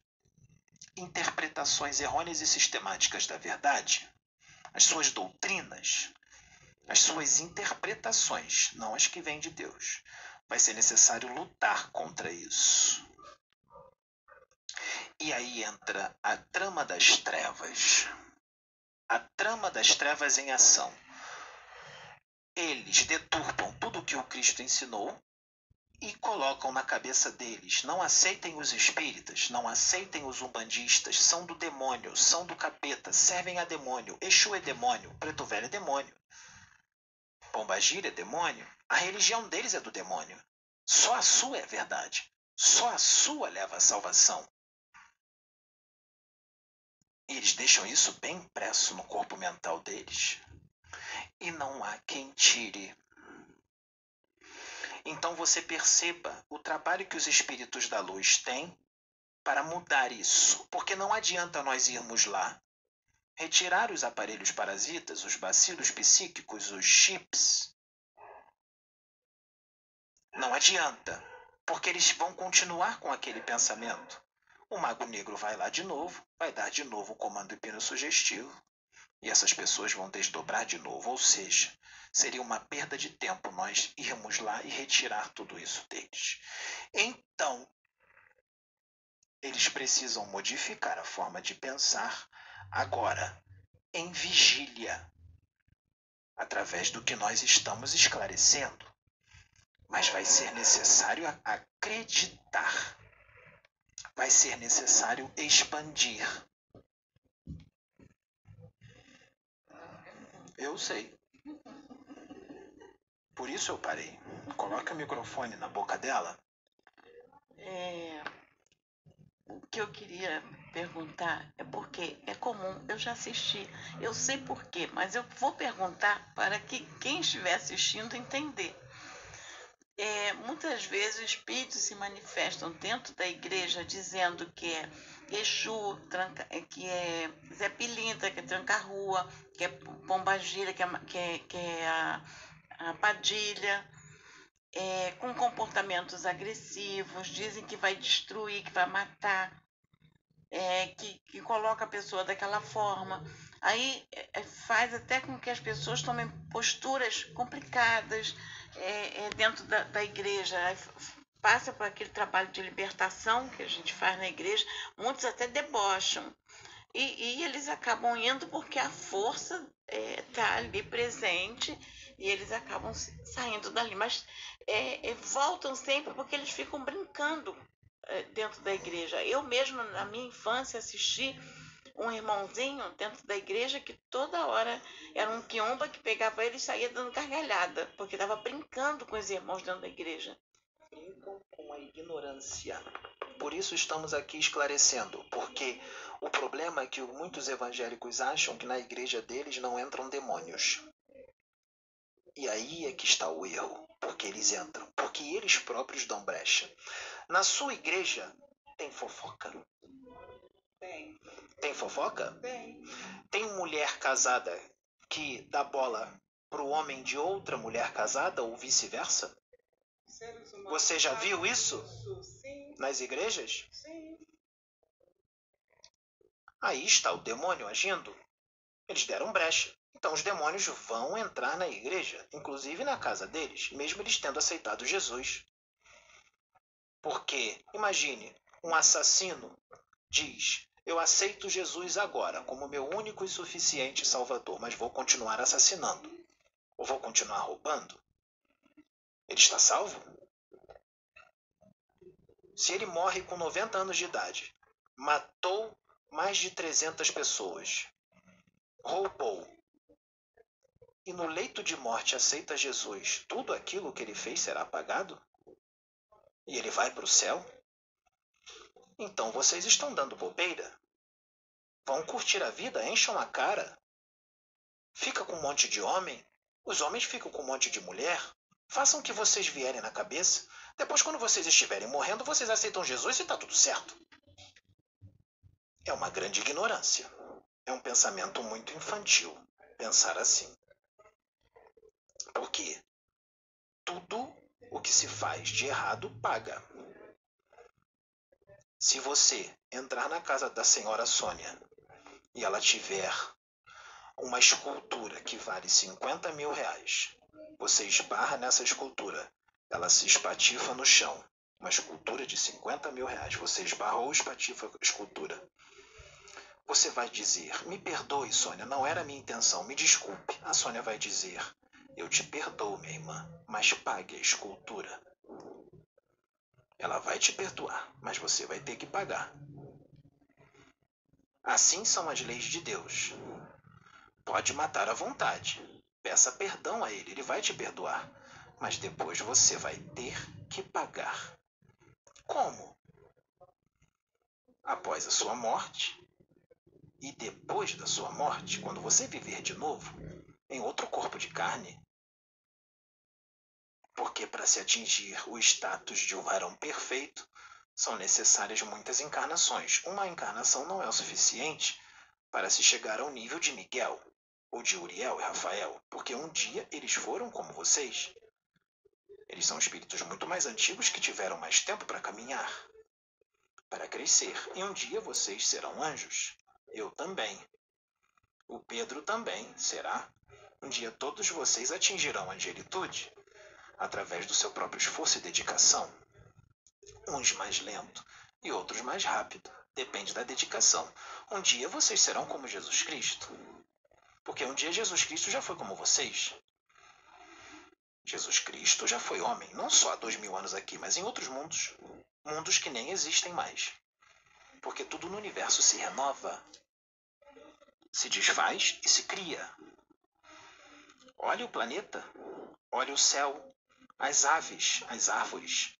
interpretações errôneas e sistemáticas da verdade, as suas doutrinas, as suas interpretações, não as que vêm de Deus. Vai ser necessário lutar contra isso. E aí entra a trama das trevas. A trama das trevas em ação. Eles deturpam tudo o que o Cristo ensinou e colocam na cabeça deles: não aceitem os espíritas, não aceitem os umbandistas, são do demônio, são do capeta, servem a demônio, Exu é demônio, Preto Velho é demônio, Pombagira é demônio. A religião deles é do demônio. Só a sua é verdade. Só a sua leva à salvação. E eles deixam isso bem impresso no corpo mental deles. E não há quem tire. Então você perceba o trabalho que os espíritos da luz têm para mudar isso, porque não adianta nós irmos lá retirar os aparelhos parasitas, os bacilos psíquicos, os chips. Não adianta, porque eles vão continuar com aquele pensamento. O mago negro vai lá de novo, vai dar de novo o comando hipnossugestivo, e essas pessoas vão desdobrar de novo, ou seja, seria uma perda de tempo nós irmos lá e retirar tudo isso deles. Então, eles precisam modificar a forma de pensar agora, em vigília, através do que nós estamos esclarecendo. Mas vai ser necessário acreditar, vai ser necessário expandir. Eu sei. Por isso eu parei. Coloque o microfone na boca dela. É, o que eu queria perguntar é porque é comum, eu já assisti, eu sei porquê, mas eu vou perguntar para que quem estiver assistindo entender. É, muitas vezes espíritos se manifestam dentro da igreja dizendo que é Exu, tranca, que é Zé Pilintra, que é Tranca-Rua, que é Pombagira, que é, que é, que é a, a Padilha, é, com comportamentos agressivos, dizem que vai destruir, que vai matar, é, que, que coloca a pessoa daquela forma. Aí é, faz até com que as pessoas tomem posturas complicadas é, é, dentro da, da igreja. Aí passa por aquele trabalho de libertação que a gente faz na igreja, muitos até debocham. E, e eles acabam indo porque a força está é, ali presente e eles acabam saindo dali. Mas é, é, voltam sempre porque eles ficam brincando é, dentro da igreja. Eu mesmo, na minha infância, assisti um irmãozinho dentro da igreja que toda hora era um quiomba que pegava ele e saía dando gargalhada, porque estava brincando com os irmãos dentro da igreja. Brincam com a ignorância. Por isso estamos aqui esclarecendo, porque o problema é que muitos evangélicos acham que na igreja deles não entram demônios. E aí é que está o erro, porque eles entram, porque eles próprios dão brecha. Na sua igreja tem fofoca? Tem. Tem fofoca? Tem. Tem mulher casada que dá bola pro homem de outra mulher casada ou vice-versa? Você já viu isso? Sim. Nas igrejas? Sim. Aí está o demônio agindo. Eles deram brecha. Então os demônios vão entrar na igreja, inclusive na casa deles, mesmo eles tendo aceitado Jesus. Porque, imagine, um assassino diz: Eu aceito Jesus agora como meu único e suficiente Salvador, mas vou continuar assassinando. Ou vou continuar roubando? Ele está salvo? Se ele morre com 90 anos de idade, matou mais de 300 pessoas, roubou, e no leito de morte aceita Jesus, tudo aquilo que ele fez será apagado? E ele vai para o céu? Então vocês estão dando bobeira? Vão curtir a vida, encham a cara. Fica com um monte de homem, os homens ficam com um monte de mulher. Façam o que vocês vierem na cabeça. Depois, quando vocês estiverem morrendo, vocês aceitam Jesus e está tudo certo. É uma grande ignorância. É um pensamento muito infantil pensar assim. Porque tudo o que se faz de errado paga. Se você entrar na casa da senhora Sônia e ela tiver uma escultura que vale 50 mil reais, você esbarra nessa escultura, ela se espatifa no chão. Uma escultura de 50 mil reais, você esbarrou, espatifa a escultura. Você vai dizer: Me perdoe, Sônia, não era minha intenção, me desculpe. A Sônia vai dizer: eu te perdoo, minha irmã, mas pague a escultura. Ela vai te perdoar, mas você vai ter que pagar. Assim são as leis de Deus. Pode matar à vontade. Peça perdão a ele, ele vai te perdoar. Mas depois você vai ter que pagar. Como? Após a sua morte, e depois da sua morte, quando você viver de novo, em outro corpo de carne, porque para se atingir o status de um varão perfeito, são necessárias muitas encarnações. Uma encarnação não é o suficiente para se chegar ao nível de Miguel, ou de Uriel e Rafael, porque um dia eles foram como vocês. Eles são espíritos muito mais antigos que tiveram mais tempo para caminhar, para crescer, e um dia vocês serão anjos. Eu também. O Pedro também será. Um dia todos vocês atingirão a angelitude através do seu próprio esforço e dedicação. Uns mais lento e outros mais rápido. Depende da dedicação. Um dia vocês serão como Jesus Cristo. Porque um dia Jesus Cristo já foi como vocês. Jesus Cristo já foi homem, não só há dois mil anos aqui, mas em outros mundos. Mundos que nem existem mais. Porque tudo no universo se renova, se desfaz e se cria. Olhe o planeta, olhe o céu, as aves, as árvores.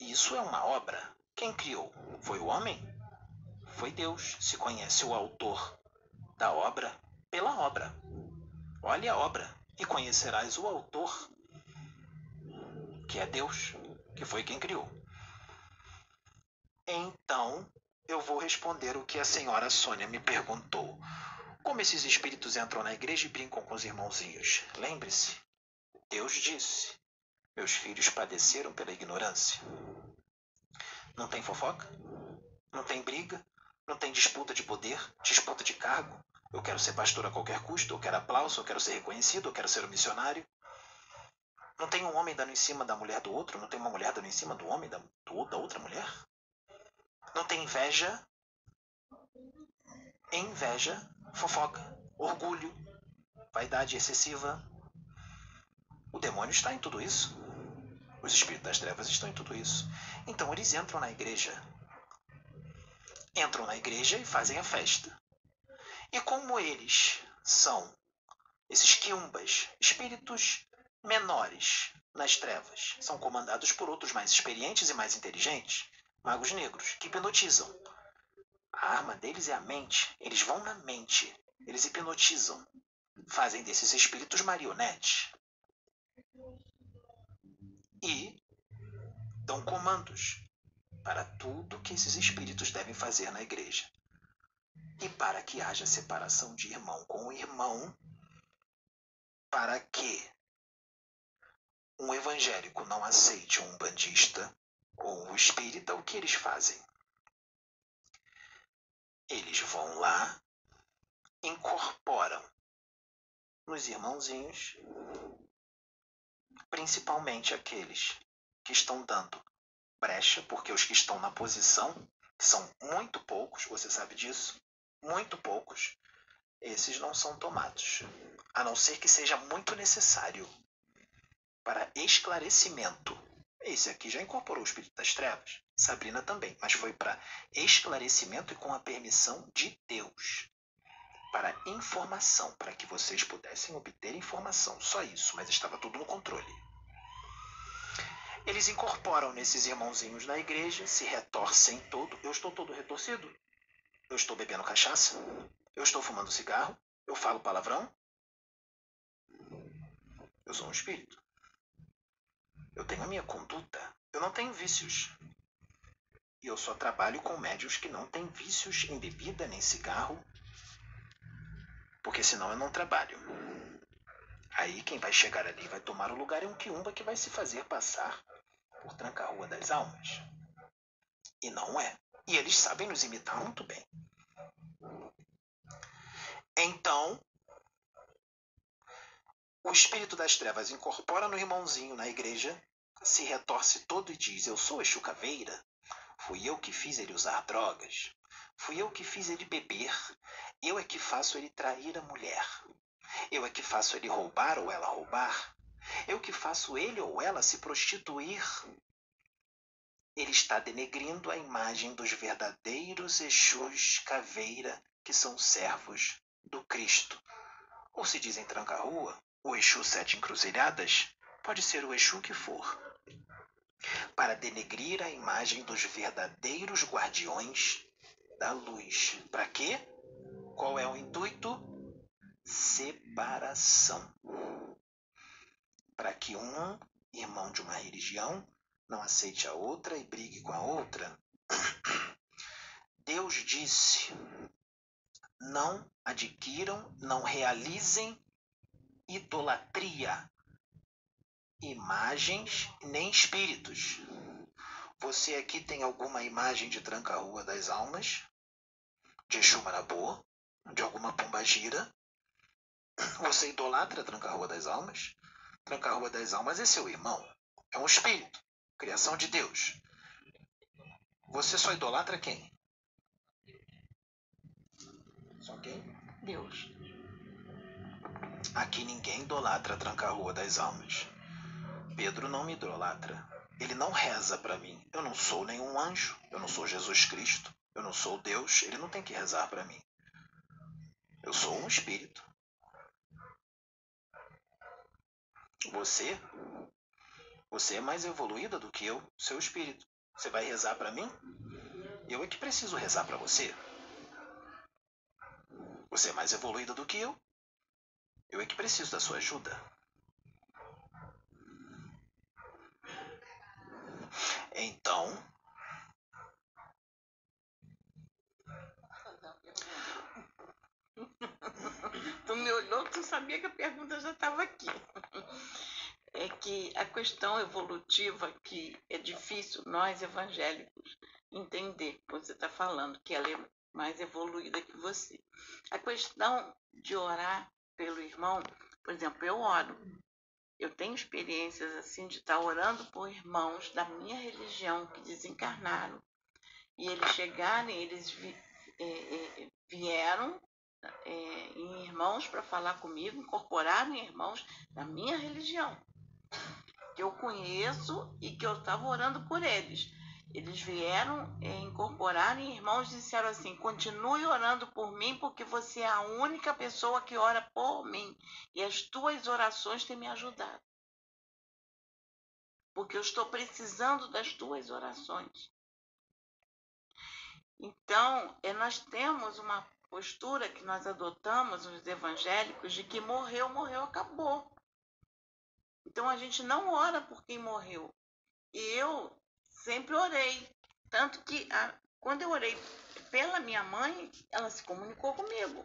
Isso é uma obra. Quem criou? Foi o homem? Foi Deus. Se conhece o autor da obra, pela obra. Olhe a obra e conhecerás o autor, que é Deus, que foi quem criou. Então, eu vou responder o que a senhora Sônia me perguntou. Como esses espíritos entram na igreja e brincam com os irmãozinhos? Lembre-se, Deus disse: Meus filhos padeceram pela ignorância. Não tem fofoca? Não tem briga? Não tem disputa de poder? Disputa de cargo? Eu quero ser pastor a qualquer custo, eu quero aplauso, eu quero ser reconhecido, eu quero ser um missionário. Não tem um homem dando em cima da mulher do outro, não tem uma mulher dando em cima do homem da, do, da outra mulher. Não tem inveja, inveja, fofoca, orgulho, vaidade excessiva. O demônio está em tudo isso. Os espíritos das trevas estão em tudo isso. Então eles entram na igreja. Entram na igreja e fazem a festa. E como eles são esses quiumbas, espíritos menores nas trevas, são comandados por outros mais experientes e mais inteligentes, magos negros, que hipnotizam. A arma deles é a mente. Eles vão na mente. Eles hipnotizam. Fazem desses espíritos marionetes. E dão comandos para tudo que esses espíritos devem fazer na igreja. E para que haja separação de irmão com irmão, para que um evangélico não aceite um bandista ou um espírita, o que eles fazem? Eles vão lá, incorporam nos irmãozinhos, principalmente aqueles que estão dando brecha, porque os que estão na posição, são muito poucos, você sabe disso, muito poucos, esses não são tomados, a não ser que seja muito necessário para esclarecimento. Esse aqui já incorporou o espírito das trevas, Sabrina também, mas foi para esclarecimento e com a permissão de Deus. Para informação, para que vocês pudessem obter informação, só isso, mas estava tudo no controle. Eles incorporam nesses irmãozinhos na igreja, se retorcem todo. Eu estou todo retorcido? Eu estou bebendo cachaça? Eu estou fumando cigarro? Eu falo palavrão? Eu sou um espírito. Eu tenho a minha conduta. Eu não tenho vícios. E eu só trabalho com médios que não têm vícios em bebida nem cigarro. Porque senão eu não trabalho. Aí quem vai chegar ali vai tomar o lugar é um quiumba que vai se fazer passar por tranca-rua das almas. E não é. E eles sabem nos imitar muito bem. Então, o espírito das trevas incorpora no irmãozinho na igreja, se retorce todo e diz: Eu sou Exu Caveira. Fui eu que fiz ele usar drogas. Fui eu que fiz ele beber. Eu é que faço ele trair a mulher. Eu é que faço ele roubar ou ela roubar. Eu que faço ele ou ela se prostituir ele está denegrindo a imagem dos verdadeiros Exus caveira que são servos do Cristo. Ou se dizem tranca-rua, o Exu Sete Encruzilhadas, pode ser o Exu que for. Para denegrir a imagem dos verdadeiros guardiões da luz. Para quê? Qual é o intuito? Separação. Para que um irmão de uma religião não aceite a outra e brigue com a outra. Deus disse: não adquiram, não realizem idolatria, imagens nem espíritos. Você aqui tem alguma imagem de Tranca-Rua das Almas? De Exu Marabô? De alguma pombagira? Você idolatra Tranca-Rua das Almas? Tranca-Rua das Almas é seu irmão. É um espírito. Criação de Deus. Você só idolatra quem? Só quem? Deus. Aqui ninguém idolatra Tranca-Rua das Almas. Pedro não me idolatra. Ele não reza para mim. Eu não sou nenhum anjo. Eu não sou Jesus Cristo. Eu não sou Deus. Ele não tem que rezar para mim. Eu sou um espírito. Você, você é mais evoluída do que eu, seu espírito. Você vai rezar para mim? Eu é que preciso rezar para você. Você é mais evoluída do que eu. Eu é que preciso da sua ajuda. Então. tu me olhou, tu sabia que a pergunta já estava aqui. É que a questão evolutiva que é difícil nós evangélicos entender, você está falando que ela é mais evoluída que você. A questão de orar pelo irmão, por exemplo, eu oro eu tenho experiências assim de estar orando por irmãos da minha religião que desencarnaram. E eles chegarem, eles vi, é, é, vieram é, em irmãos para falar comigo, incorporaram em irmãos da minha religião, que eu conheço e que eu estava orando por eles. Eles vieram é, incorporar em irmãos e disseram assim: continue orando por mim, porque você é a única pessoa que ora por mim. E as tuas orações têm me ajudado. Porque eu estou precisando das tuas orações. Então, é, nós temos uma postura que nós adotamos, os evangélicos, de que morreu, morreu, acabou. Então a gente não ora por quem morreu. E eu sempre orei. Tanto que a, quando eu orei pela minha mãe, ela se comunicou comigo.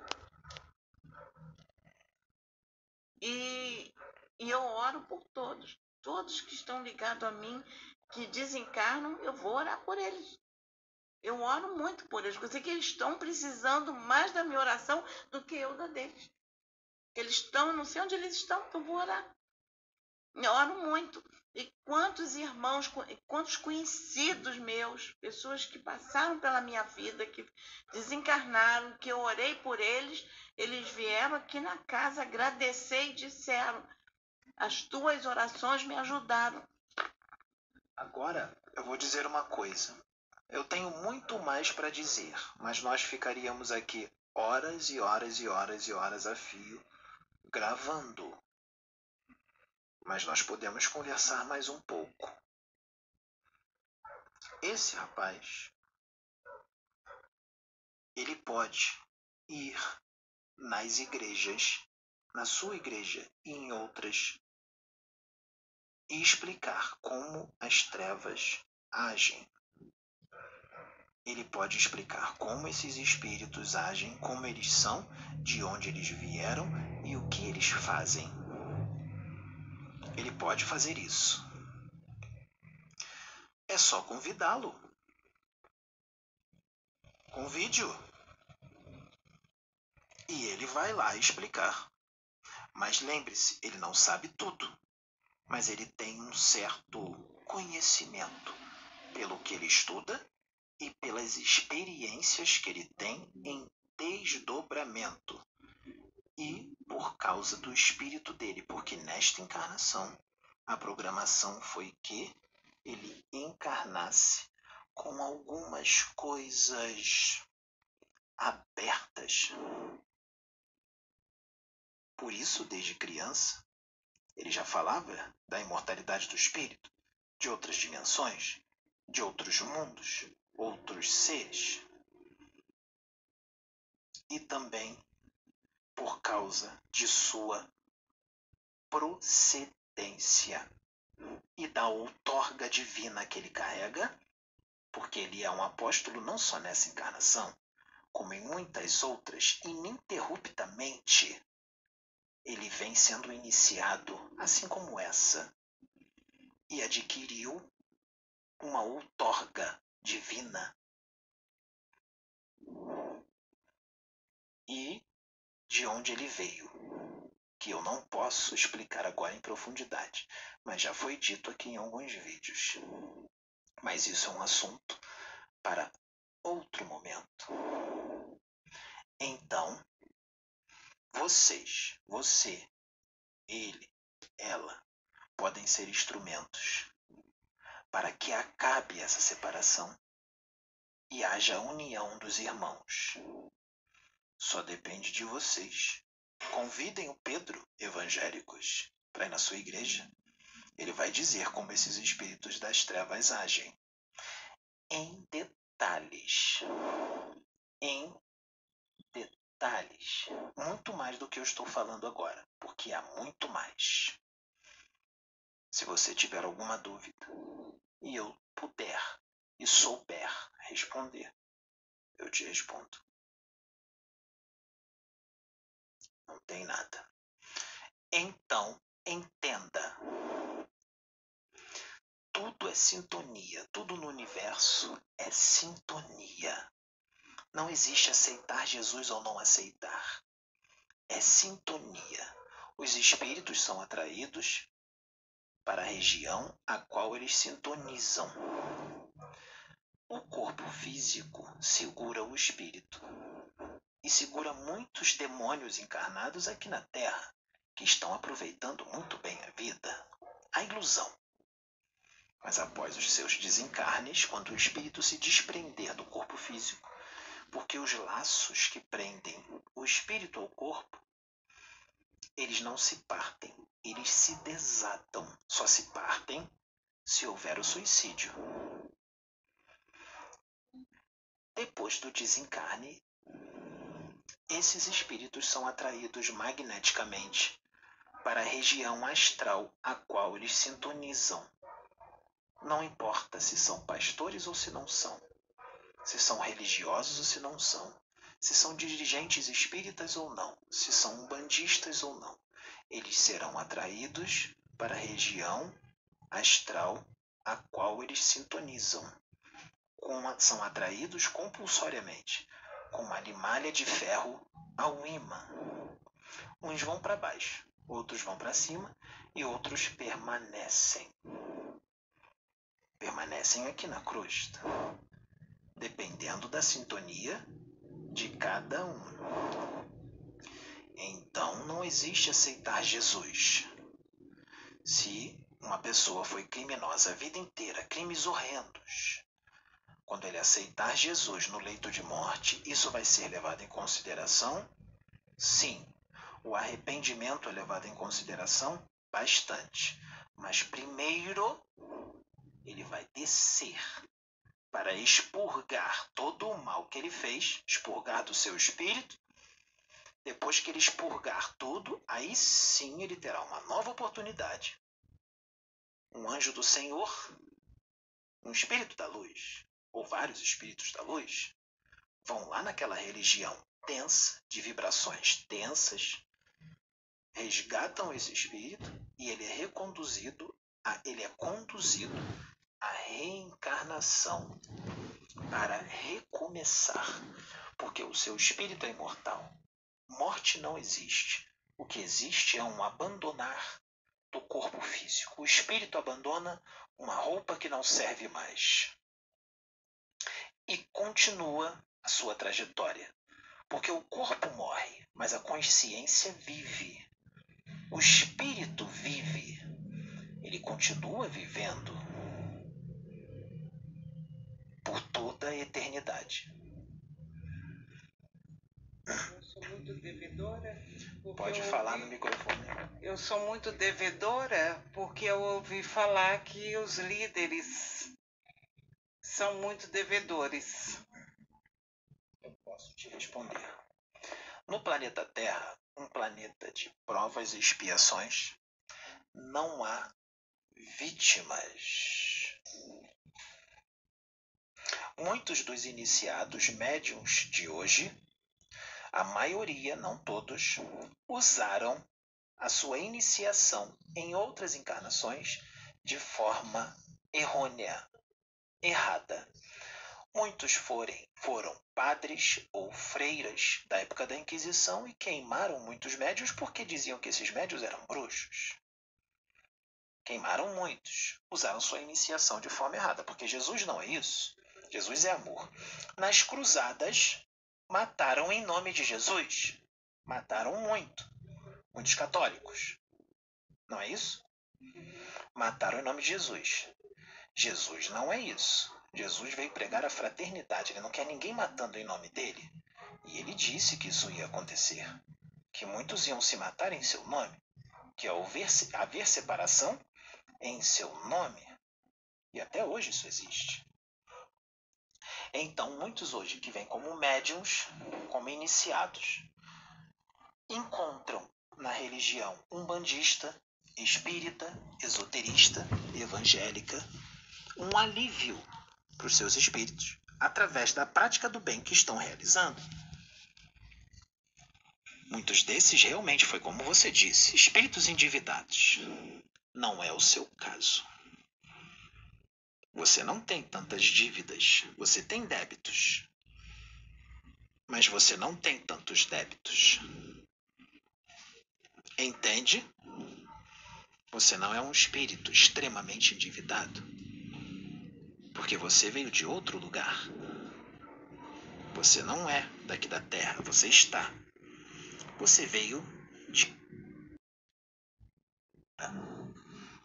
E, e eu oro por todos. Todos que estão ligados a mim, que desencarnam, eu vou orar por eles. Eu oro muito por eles, eu sei que eles estão precisando mais da minha oração do que eu da deles. Eles estão, não sei onde eles estão, então eu vou orar. Eu oro muito. E quantos irmãos, quantos conhecidos meus, pessoas que passaram pela minha vida, que desencarnaram, que eu orei por eles, eles vieram aqui na casa agradecer e disseram: As tuas orações me ajudaram. Agora eu vou dizer uma coisa. Eu tenho muito mais para dizer, mas nós ficaríamos aqui horas e horas e horas e horas a fio gravando mas nós podemos conversar mais um pouco. Esse rapaz, ele pode ir nas igrejas, na sua igreja e em outras, e explicar como as trevas agem. Ele pode explicar como esses espíritos agem, como eles são, de onde eles vieram e o que eles fazem ele pode fazer isso. É só convidá-lo. Convide-o. E ele vai lá explicar. Mas lembre-se, ele não sabe tudo. Mas ele tem um certo conhecimento pelo que ele estuda e pelas experiências que ele tem em desdobramento e por causa do espírito dele, porque nesta encarnação a programação foi que ele encarnasse com algumas coisas abertas. Por isso, desde criança, ele já falava da imortalidade do espírito, de outras dimensões, de outros mundos, outros seres. e também por causa de sua procedência e da outorga divina que ele carrega, porque ele é um apóstolo não só nessa encarnação, como em muitas outras, ininterruptamente ele vem sendo iniciado, assim como essa, e adquiriu uma outorga divina. E de onde ele veio, que eu não posso explicar agora em profundidade, mas já foi dito aqui em alguns vídeos. Mas isso é um assunto para outro momento. Então, vocês, você, ele, ela, podem ser instrumentos para que acabe essa separação e haja união dos irmãos. Só depende de vocês. Convidem o Pedro, evangélicos, para ir na sua igreja. Ele vai dizer como esses espíritos das trevas agem. Em detalhes. Em detalhes. Muito mais do que eu estou falando agora, porque há muito mais. Se você tiver alguma dúvida e eu puder e souber responder, eu te respondo. Não tem nada. Então, entenda. Tudo é sintonia, tudo no universo é sintonia. Não existe aceitar Jesus ou não aceitar. É sintonia. Os espíritos são atraídos para a região a qual eles sintonizam. O corpo físico segura o espírito e segura muitos demônios encarnados aqui na Terra que estão aproveitando muito bem a vida, a ilusão. Mas após os seus desencarnes, quando o espírito se desprender do corpo físico, porque os laços que prendem o espírito ao corpo, eles não se partem, eles se desatam. Só se partem se houver o suicídio. Depois do desencarne, esses espíritos são atraídos magneticamente para a região astral a qual eles sintonizam. Não importa se são pastores ou se não são se são religiosos ou se não são, se são dirigentes espíritas ou não, se são umbandistas ou não. Eles serão atraídos para a região astral a qual eles sintonizam. São atraídos compulsoriamente, com uma limalha de ferro ao imã. Uns vão para baixo, outros vão para cima e outros permanecem. Permanecem aqui na crosta dependendo da sintonia de cada um. Então não existe aceitar Jesus. Se uma pessoa foi criminosa a vida inteira, crimes horrendos, quando ele aceitar Jesus no leito de morte, isso vai ser levado em consideração? Sim. O arrependimento é levado em consideração? Bastante. Mas primeiro, ele vai descer para expurgar todo o mal que ele fez, expurgar do seu espírito. Depois que ele expurgar tudo, aí sim ele terá uma nova oportunidade. Um anjo do Senhor, um espírito da luz, ou vários espíritos da luz, vão lá naquela religião tensa, de vibrações tensas, resgatam esse espírito e ele é reconduzido, a, ele é conduzido a reencarnação para recomeçar, porque o seu espírito é imortal. Morte não existe. O que existe é um abandonar do corpo físico. O espírito abandona uma roupa que não serve mais e continua a sua trajetória. Porque o corpo morre, mas a consciência vive. O espírito vive. Ele continua vivendo por toda a eternidade. Eu sou muito devedora. Pode falar ouvi, no microfone. Eu sou muito devedora porque eu ouvi falar que os líderes são muito devedores. Eu posso te responder. No planeta Terra, um planeta de provas e expiações, não há vítimas. Muitos dos iniciados médiums de hoje, a maioria, não todos, usaram a sua iniciação em outras encarnações de forma errônea, errada. Muitos forem, foram padres ou freiras da época da Inquisição e queimaram muitos médios porque diziam que esses médios eram bruxos. Queimaram muitos, usaram sua iniciação de forma errada, porque Jesus não é isso. Jesus é amor. Nas cruzadas, mataram em nome de Jesus. Mataram muito. Muitos católicos. Não é isso? Mataram em nome de Jesus. Jesus não é isso. Jesus veio pregar a fraternidade. Ele não quer ninguém matando em nome dele. E ele disse que isso ia acontecer. Que muitos iam se matar em seu nome. Que haver separação em seu nome. E até hoje isso existe. Então, muitos hoje que vêm como médiums, como iniciados, encontram na religião umbandista, espírita, esoterista, evangélica, um alívio para os seus espíritos através da prática do bem que estão realizando. Muitos desses realmente foi como você disse, espíritos endividados. Não é o seu caso. Você não tem tantas dívidas, você tem débitos. Mas você não tem tantos débitos. Entende? Você não é um espírito extremamente endividado. Porque você veio de outro lugar. Você não é daqui da terra, você está. Você veio de.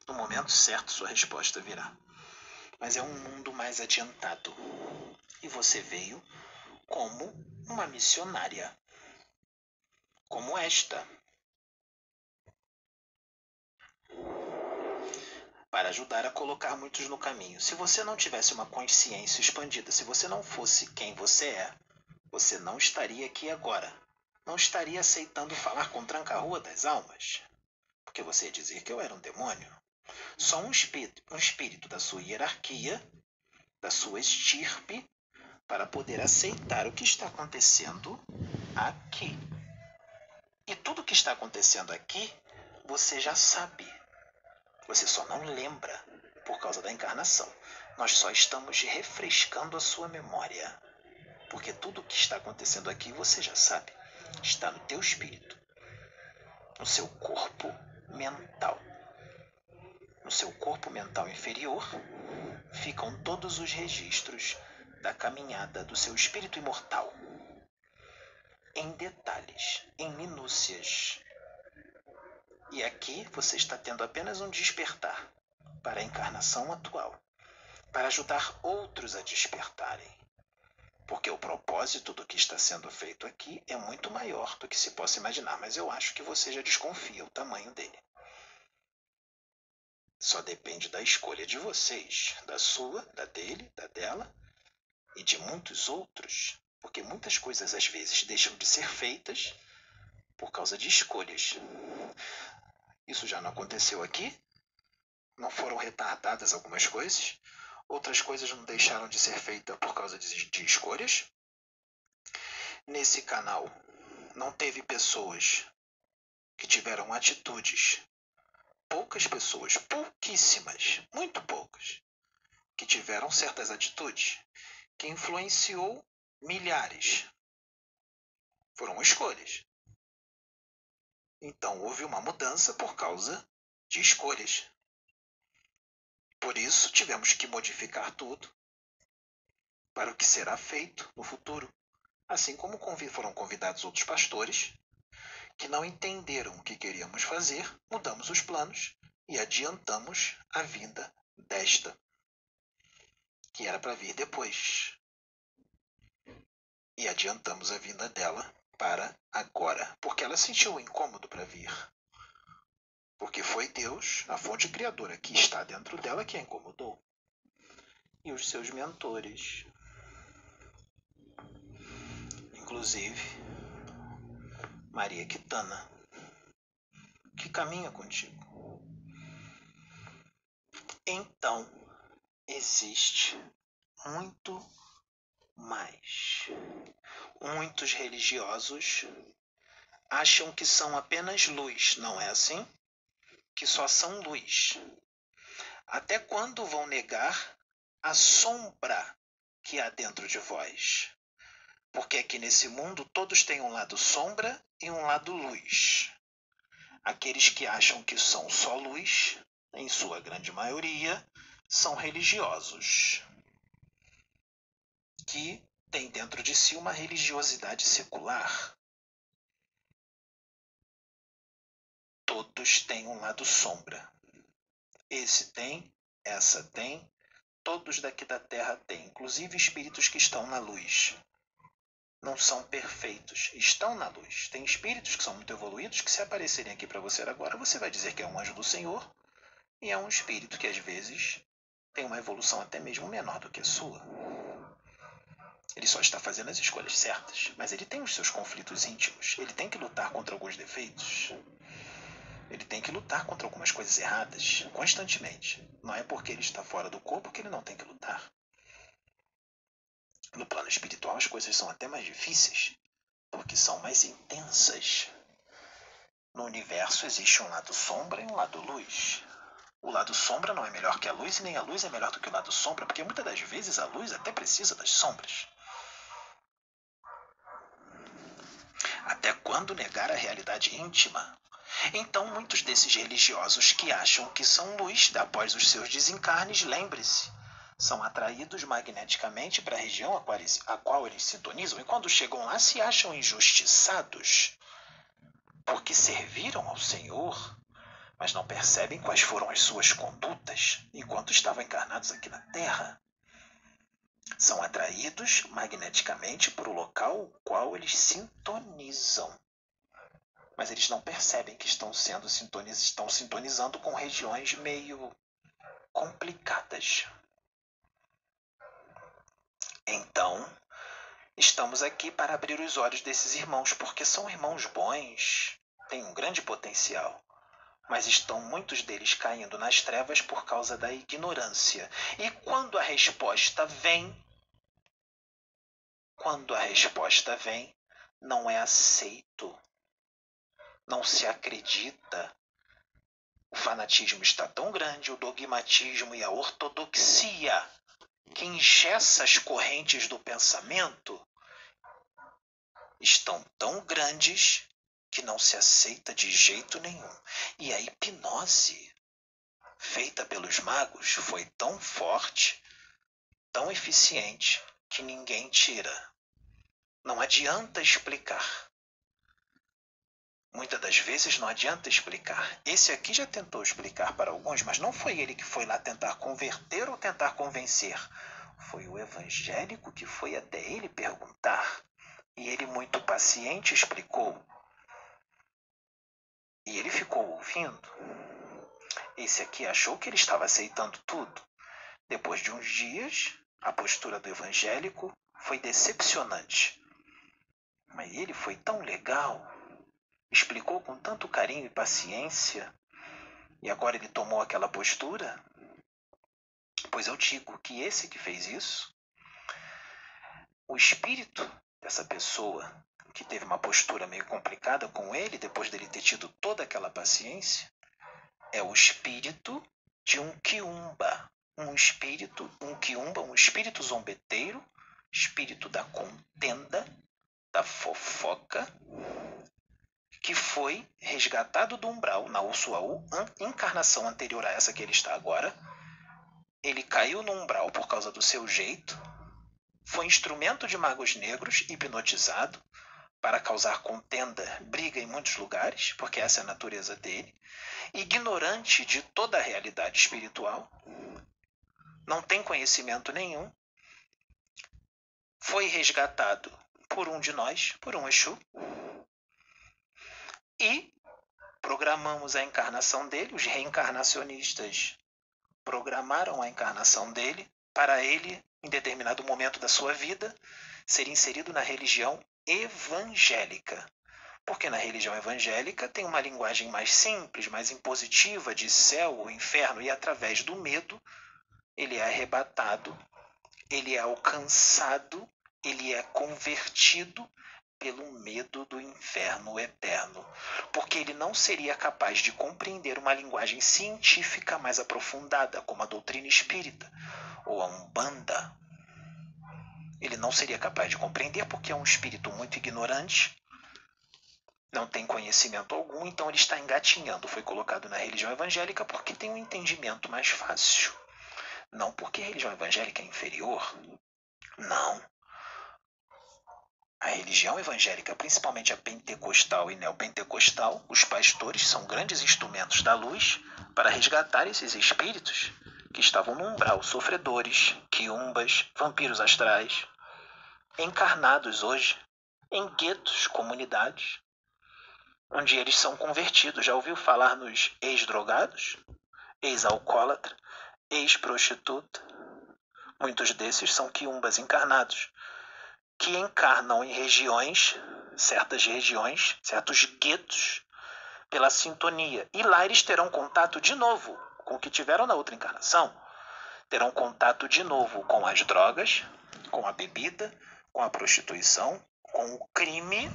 No momento certo, sua resposta virá mas é um mundo mais adiantado. E você veio como uma missionária, como esta, para ajudar a colocar muitos no caminho. Se você não tivesse uma consciência expandida, se você não fosse quem você é, você não estaria aqui agora. Não estaria aceitando falar com tranca-rua das almas. Porque você ia dizer que eu era um demônio. Só um espírito, um espírito da sua hierarquia, da sua estirpe, para poder aceitar o que está acontecendo aqui. E tudo o que está acontecendo aqui, você já sabe. Você só não lembra por causa da encarnação. Nós só estamos refrescando a sua memória. Porque tudo o que está acontecendo aqui você já sabe. Está no teu espírito, no seu corpo mental. No seu corpo mental inferior ficam todos os registros da caminhada do seu espírito imortal. Em detalhes, em minúcias. E aqui você está tendo apenas um despertar para a encarnação atual, para ajudar outros a despertarem. Porque o propósito do que está sendo feito aqui é muito maior do que se possa imaginar, mas eu acho que você já desconfia o tamanho dele. Só depende da escolha de vocês, da sua, da dele, da dela e de muitos outros, porque muitas coisas às vezes deixam de ser feitas por causa de escolhas. Isso já não aconteceu aqui? Não foram retardadas algumas coisas? Outras coisas não deixaram de ser feitas por causa de, de escolhas? Nesse canal, não teve pessoas que tiveram atitudes poucas pessoas, pouquíssimas, muito poucas, que tiveram certas atitudes que influenciou milhares. Foram escolhas. Então houve uma mudança por causa de escolhas. Por isso tivemos que modificar tudo para o que será feito no futuro. Assim como foram convidados outros pastores que não entenderam o que queríamos fazer, mudamos os planos e adiantamos a vinda desta, que era para vir depois. E adiantamos a vinda dela para agora, porque ela sentiu o incômodo para vir. Porque foi Deus, a fonte criadora que está dentro dela, que a incomodou. E os seus mentores. Inclusive, Maria Quitana, que caminha contigo. Então, existe muito mais. Muitos religiosos acham que são apenas luz, não é assim? Que só são luz. Até quando vão negar a sombra que há dentro de vós? Porque aqui nesse mundo todos têm um lado sombra e um lado luz. Aqueles que acham que são só luz, em sua grande maioria, são religiosos, que têm dentro de si uma religiosidade secular. Todos têm um lado sombra. Esse tem, essa tem, todos daqui da terra têm, inclusive espíritos que estão na luz. Não são perfeitos, estão na luz. Tem espíritos que são muito evoluídos que, se aparecerem aqui para você agora, você vai dizer que é um anjo do Senhor e é um espírito que às vezes tem uma evolução até mesmo menor do que a sua. Ele só está fazendo as escolhas certas, mas ele tem os seus conflitos íntimos. Ele tem que lutar contra alguns defeitos. Ele tem que lutar contra algumas coisas erradas constantemente. Não é porque ele está fora do corpo que ele não tem que lutar. No plano espiritual, as coisas são até mais difíceis, porque são mais intensas. No universo existe um lado sombra e um lado luz. O lado sombra não é melhor que a luz e nem a luz é melhor do que o lado sombra, porque muitas das vezes a luz até precisa das sombras. Até quando negar a realidade íntima? Então, muitos desses religiosos que acham que são luz após os seus desencarnes, lembre-se, são atraídos magneticamente para a região a qual eles sintonizam e quando chegam lá se acham injustiçados porque serviram ao Senhor, mas não percebem quais foram as suas condutas enquanto estavam encarnados aqui na Terra. São atraídos magneticamente para o local qual eles sintonizam. Mas eles não percebem que estão sendo sintoniz... estão sintonizando com regiões meio complicadas. Então, estamos aqui para abrir os olhos desses irmãos, porque são irmãos bons, têm um grande potencial mas estão muitos deles caindo nas trevas por causa da ignorância. E quando a resposta vem, quando a resposta vem, não é aceito, não se acredita. O fanatismo está tão grande, o dogmatismo e a ortodoxia que engessa as correntes do pensamento estão tão grandes que não se aceita de jeito nenhum. E a hipnose feita pelos magos foi tão forte, tão eficiente, que ninguém tira. Não adianta explicar. Muitas das vezes não adianta explicar. Esse aqui já tentou explicar para alguns, mas não foi ele que foi lá tentar converter ou tentar convencer. Foi o evangélico que foi até ele perguntar. E ele, muito paciente, explicou. E ele ficou ouvindo. Esse aqui achou que ele estava aceitando tudo. Depois de uns dias, a postura do evangélico foi decepcionante. Mas ele foi tão legal, explicou com tanto carinho e paciência, e agora ele tomou aquela postura. Pois eu digo que esse que fez isso, o espírito dessa pessoa que teve uma postura meio complicada com ele depois dele ter tido toda aquela paciência, é o espírito de um quiumba, um espírito, um quiumba, um espírito zombeteiro, espírito da contenda, da fofoca, que foi resgatado do umbral na sua encarnação anterior a essa que ele está agora. Ele caiu no umbral por causa do seu jeito, foi instrumento de magos negros, hipnotizado, para causar contenda, briga em muitos lugares, porque essa é a natureza dele, ignorante de toda a realidade espiritual, não tem conhecimento nenhum, foi resgatado por um de nós, por um Exu, e programamos a encarnação dele, os reencarnacionistas programaram a encarnação dele para ele, em determinado momento da sua vida, ser inserido na religião evangélica. Porque na religião evangélica tem uma linguagem mais simples, mais impositiva de céu ou inferno, e através do medo ele é arrebatado, ele é alcançado, ele é convertido pelo medo do inferno eterno, porque ele não seria capaz de compreender uma linguagem científica mais aprofundada, como a doutrina espírita ou a Umbanda. Ele não seria capaz de compreender porque é um espírito muito ignorante, não tem conhecimento algum, então ele está engatinhando. Foi colocado na religião evangélica porque tem um entendimento mais fácil. Não porque a religião evangélica é inferior. Não. A religião evangélica, principalmente a pentecostal e neopentecostal, os pastores são grandes instrumentos da luz para resgatar esses espíritos que estavam no umbral, sofredores, quiumbas, vampiros astrais, encarnados hoje em guetos, comunidades, onde eles são convertidos. Já ouviu falar nos ex-drogados, ex-alcoólatra, ex-prostituta? Muitos desses são quiumbas encarnados, que encarnam em regiões, certas regiões, certos guetos, pela sintonia. E lá eles terão contato de novo com o que tiveram na outra encarnação. Terão contato de novo com as drogas, com a bebida, com a prostituição, com o crime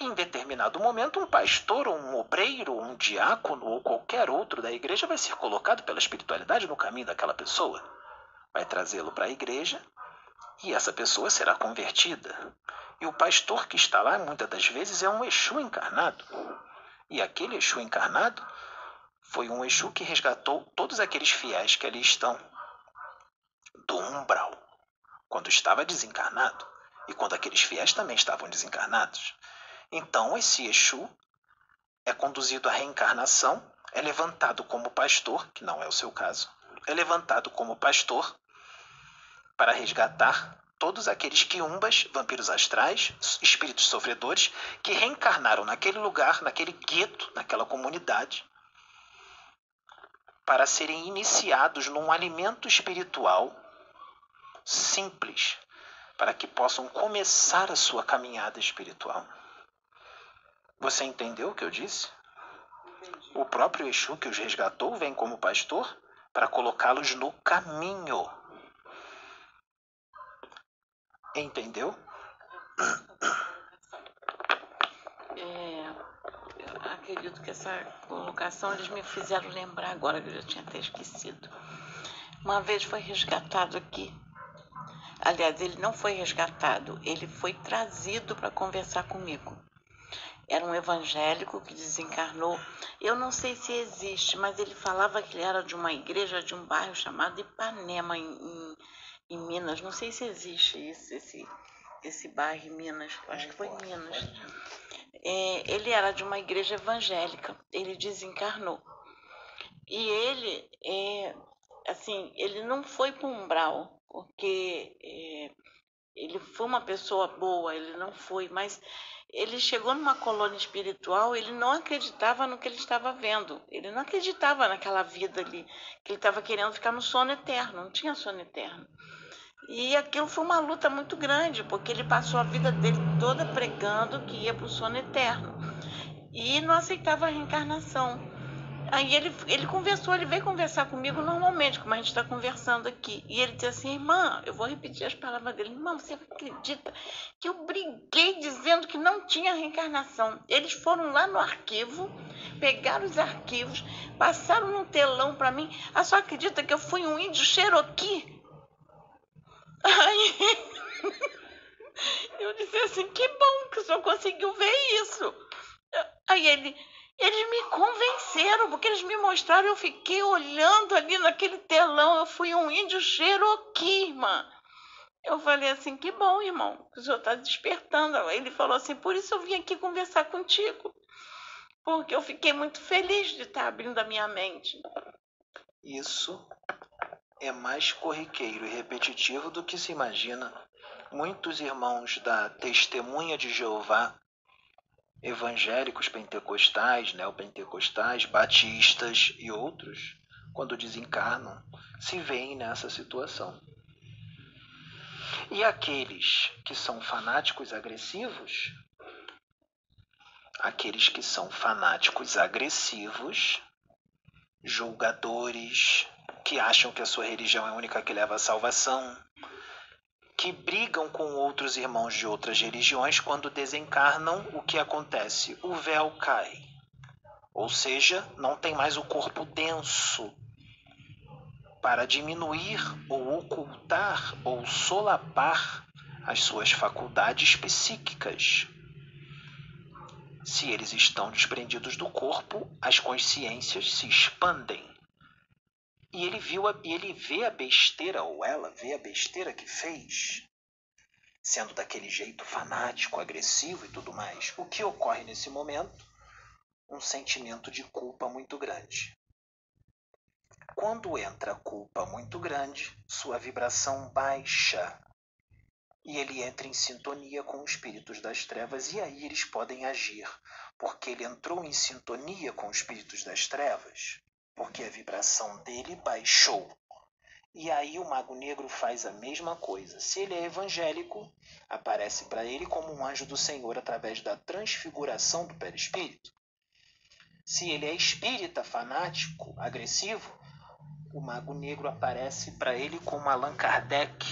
em determinado momento, um pastor, um obreiro, um diácono ou qualquer outro da igreja vai ser colocado pela espiritualidade no caminho daquela pessoa. Vai trazê-lo para a igreja e essa pessoa será convertida. E o pastor que está lá, muitas das vezes, é um Exu encarnado. E aquele Exu encarnado foi um Exu que resgatou todos aqueles fiéis que ali estão do umbral, quando estava desencarnado e quando aqueles fiéis também estavam desencarnados. Então, esse Exu é conduzido à reencarnação, é levantado como pastor, que não é o seu caso, é levantado como pastor para resgatar todos aqueles quiumbas, vampiros astrais, espíritos sofredores, que reencarnaram naquele lugar, naquele gueto, naquela comunidade, para serem iniciados num alimento espiritual simples, para que possam começar a sua caminhada espiritual. Você entendeu o que eu disse? O próprio Exu que os resgatou vem como pastor para colocá-los no caminho. Entendeu? É, acredito que essa colocação eles me fizeram lembrar agora que eu já tinha até esquecido. Uma vez foi resgatado aqui. Aliás, ele não foi resgatado, ele foi trazido para conversar comigo era um evangélico que desencarnou. Eu não sei se existe, mas ele falava que ele era de uma igreja de um bairro chamado Ipanema, em, em, em Minas. Não sei se existe isso, esse, esse bairro em Minas. Acho que foi em Minas. É, ele era de uma igreja evangélica. Ele desencarnou. E ele, é, assim, ele não foi para um umbral, porque é, ele foi uma pessoa boa, ele não foi, mas ele chegou numa colônia espiritual, ele não acreditava no que ele estava vendo. Ele não acreditava naquela vida ali, que ele estava querendo ficar no sono eterno, não tinha sono eterno. E aquilo foi uma luta muito grande, porque ele passou a vida dele toda pregando que ia para o sono eterno. E não aceitava a reencarnação. Aí ele, ele conversou, ele veio conversar comigo normalmente, como a gente está conversando aqui. E ele disse assim, irmã, eu vou repetir as palavras dele. Irmã, você acredita que eu briguei dizendo que não tinha reencarnação? Eles foram lá no arquivo, pegaram os arquivos, passaram num telão para mim. A só acredita que eu fui um índio Cherokee? Aí <laughs> eu disse assim, que bom que o senhor conseguiu ver isso. Aí ele eles me convenceram, porque eles me mostraram, eu fiquei olhando ali naquele telão, eu fui um índio Cherokee, irmã. Eu falei assim, que bom, irmão, o senhor está despertando. Ele falou assim, por isso eu vim aqui conversar contigo. Porque eu fiquei muito feliz de estar abrindo a minha mente. Isso é mais corriqueiro e repetitivo do que se imagina. Muitos irmãos da Testemunha de Jeová evangélicos pentecostais, neopentecostais, batistas e outros, quando desencarnam, se veem nessa situação. E aqueles que são fanáticos agressivos aqueles que são fanáticos agressivos, julgadores, que acham que a sua religião é a única que leva à salvação, que brigam com outros irmãos de outras religiões quando desencarnam, o que acontece? O véu cai. Ou seja, não tem mais o corpo denso para diminuir ou ocultar ou solapar as suas faculdades psíquicas. Se eles estão desprendidos do corpo, as consciências se expandem. E ele viu a, e ele vê a besteira ou ela vê a besteira que fez, sendo daquele jeito fanático, agressivo e tudo mais. O que ocorre nesse momento? Um sentimento de culpa muito grande. Quando entra culpa muito grande, sua vibração baixa e ele entra em sintonia com os espíritos das trevas e aí eles podem agir, porque ele entrou em sintonia com os espíritos das trevas, porque a vibração dele baixou. E aí o mago negro faz a mesma coisa. Se ele é evangélico, aparece para ele como um anjo do Senhor através da transfiguração do perispírito. Se ele é espírita, fanático, agressivo, o mago negro aparece para ele como Allan Kardec,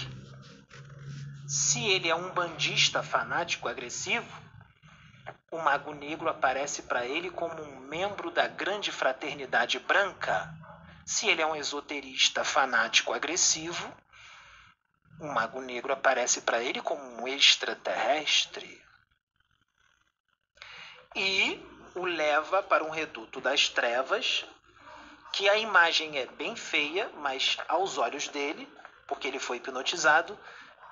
se ele é um bandista fanático agressivo, o Mago Negro aparece para ele como um membro da grande fraternidade branca. Se ele é um esoterista fanático agressivo, o Mago Negro aparece para ele como um extraterrestre. E o leva para um reduto das trevas, que a imagem é bem feia, mas aos olhos dele, porque ele foi hipnotizado,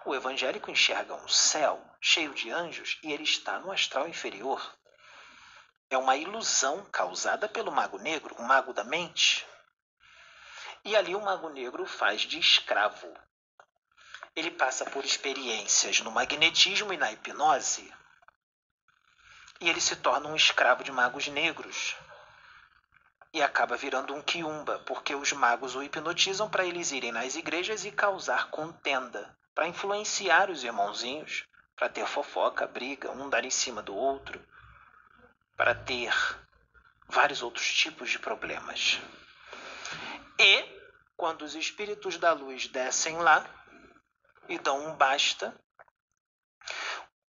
o evangélico enxerga um céu cheio de anjos e ele está no astral inferior. É uma ilusão causada pelo mago negro, o mago da mente. E ali o mago negro faz de escravo. Ele passa por experiências no magnetismo e na hipnose. E ele se torna um escravo de magos negros. E acaba virando um quiumba, porque os magos o hipnotizam para eles irem nas igrejas e causar contenda para influenciar os irmãozinhos, para ter fofoca, briga, um dar em cima do outro, para ter vários outros tipos de problemas. E quando os espíritos da luz descem lá e dão um basta,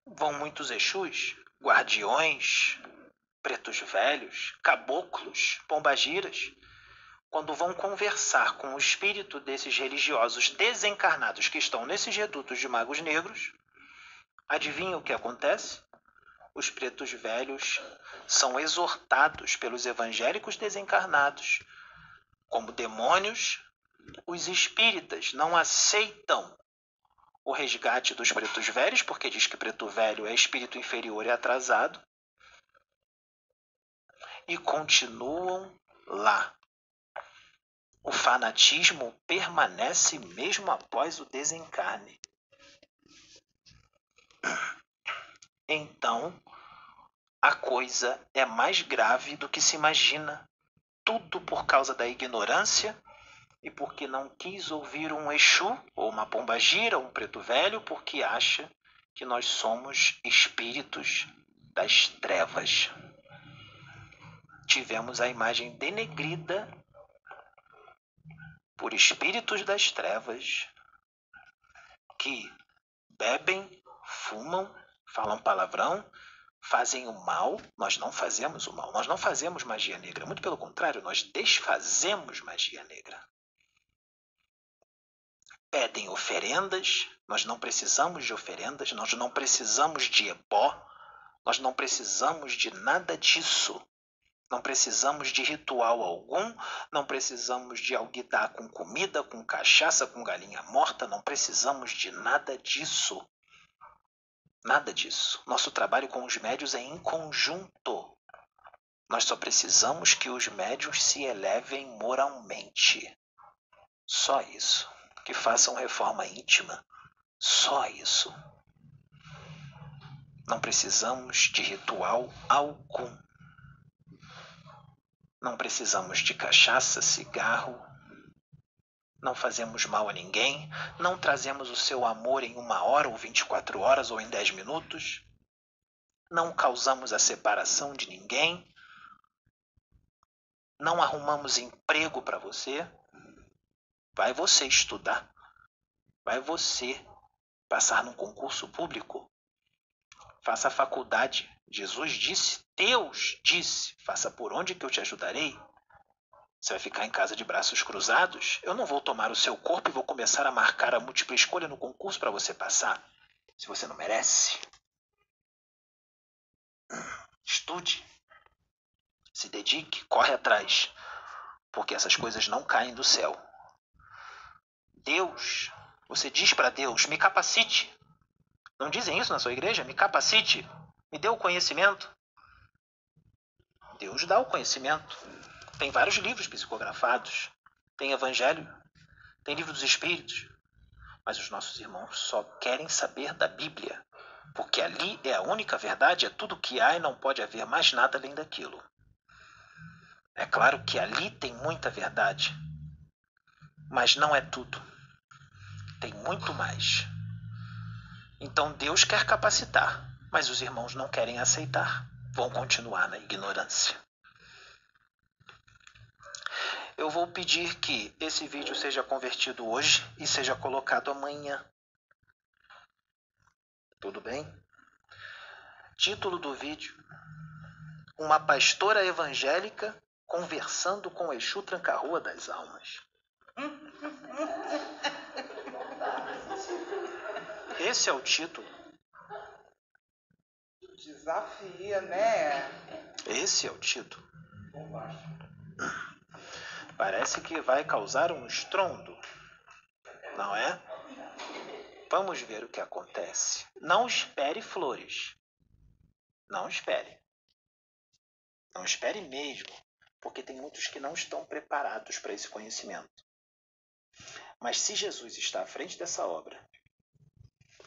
vão muitos Exus, guardiões, pretos velhos, caboclos, pombagiras, quando vão conversar com o espírito desses religiosos desencarnados que estão nesses redutos de magos negros, adivinha o que acontece? Os pretos velhos são exortados pelos evangélicos desencarnados como demônios. Os espíritas não aceitam o resgate dos pretos velhos, porque diz que preto velho é espírito inferior e atrasado, e continuam lá o fanatismo permanece mesmo após o desencarne. Então, a coisa é mais grave do que se imagina. Tudo por causa da ignorância e porque não quis ouvir um Exu, ou uma pombagira, ou um preto velho, porque acha que nós somos espíritos das trevas. Tivemos a imagem denegrida por espíritos das trevas que bebem, fumam, falam palavrão, fazem o mal. Nós não fazemos o mal, nós não fazemos magia negra. Muito pelo contrário, nós desfazemos magia negra. Pedem oferendas, nós não precisamos de oferendas, nós não precisamos de ebó, nós não precisamos de nada disso. Não precisamos de ritual algum, não precisamos de alguidar com comida, com cachaça, com galinha morta, não precisamos de nada disso. Nada disso. Nosso trabalho com os médios é em conjunto. Nós só precisamos que os médios se elevem moralmente. Só isso. Que façam reforma íntima. Só isso. Não precisamos de ritual algum. Não precisamos de cachaça, cigarro. Não fazemos mal a ninguém. Não trazemos o seu amor em uma hora ou 24 horas ou em 10 minutos. não causamos a separação de ninguém, não arrumamos emprego para você. Vai você estudar, vai você passar num concurso público, faça faculdade. Jesus disse, Deus disse, faça por onde que eu te ajudarei. Você vai ficar em casa de braços cruzados? Eu não vou tomar o seu corpo e vou começar a marcar a múltipla escolha no concurso para você passar. Se você não merece. Estude. Se dedique, corre atrás. Porque essas coisas não caem do céu. Deus, você diz para Deus: me capacite. Não dizem isso na sua igreja? Me capacite. Me dê o conhecimento. Deus dá o conhecimento. Tem vários livros psicografados, tem Evangelho, tem Livro dos Espíritos. Mas os nossos irmãos só querem saber da Bíblia, porque ali é a única verdade, é tudo que há e não pode haver mais nada além daquilo. É claro que ali tem muita verdade, mas não é tudo. Tem muito mais. Então Deus quer capacitar, mas os irmãos não querem aceitar. Vão continuar na ignorância eu vou pedir que esse vídeo seja convertido hoje e seja colocado amanhã. Tudo bem? Título do vídeo: Uma pastora evangélica conversando com Exu Tranca-Rua das Almas. Esse é o título. Desafia, né? Esse é o título. Parece que vai causar um estrondo, não é? Vamos ver o que acontece. Não espere flores. Não espere. Não espere mesmo, porque tem muitos que não estão preparados para esse conhecimento. Mas se Jesus está à frente dessa obra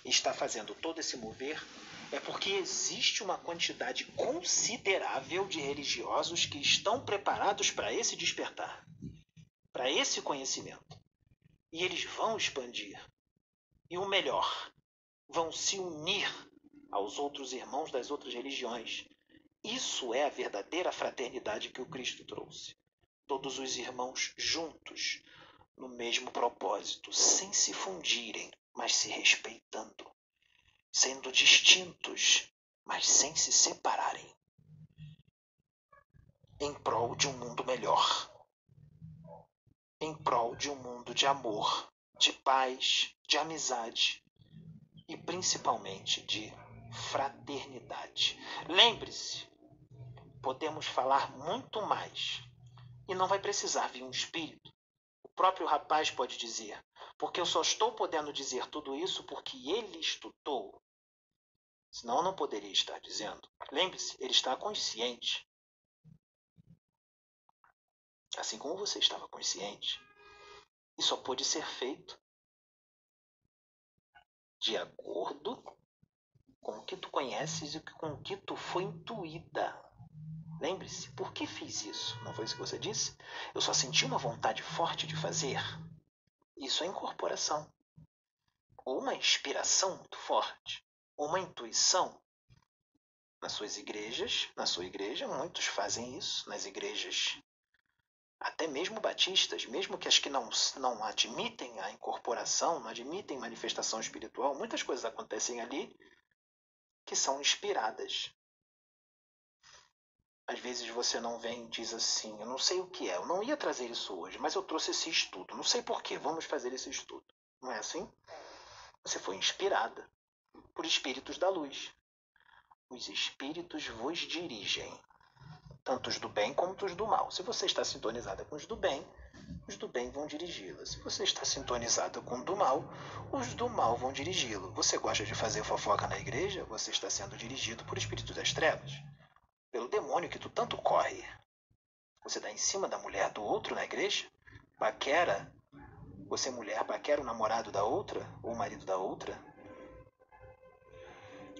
está fazendo todo esse mover, é porque existe uma quantidade considerável de religiosos que estão preparados para esse despertar, para esse conhecimento. E eles vão expandir. E o melhor, vão se unir aos outros irmãos das outras religiões. Isso é a verdadeira fraternidade que o Cristo trouxe. Todos os irmãos juntos, no mesmo propósito, sem se fundirem, mas se respeitando sendo distintos, mas sem se separarem, em prol de um mundo melhor, em prol de um mundo de amor, de paz, de amizade e principalmente de fraternidade. Lembre-se, podemos falar muito mais e não vai precisar vir um espírito. O próprio rapaz pode dizer: porque eu só estou podendo dizer tudo isso porque ele estudou Senão não poderia estar dizendo. Lembre-se, ele está consciente. Assim como você estava consciente. E só pode ser feito de acordo com o que tu conheces e com o que tu foi intuída. Lembre-se, por que fiz isso? Não foi isso que você disse? Eu só senti uma vontade forte de fazer. Isso é incorporação. Ou uma inspiração muito forte uma intuição. Nas suas igrejas, na sua igreja, muitos fazem isso, nas igrejas até mesmo batistas, mesmo que as que não, não admitem a incorporação, não admitem manifestação espiritual, muitas coisas acontecem ali que são inspiradas. Às vezes você não vem e diz assim: Eu não sei o que é, eu não ia trazer isso hoje, mas eu trouxe esse estudo, não sei porquê, vamos fazer esse estudo. Não é assim? Você foi inspirada por espíritos da luz. Os espíritos vos dirigem, tanto os do bem como os do mal. Se você está sintonizada com os do bem, os do bem vão dirigi-la. Se você está sintonizada com o do mal, os do mal vão dirigi-lo. Você gosta de fazer fofoca na igreja? Você está sendo dirigido por espíritos das trevas, pelo demônio que tu tanto corre. Você está em cima da mulher do outro na igreja? Paquera? Você, mulher, paquera o namorado da outra? Ou o marido da outra?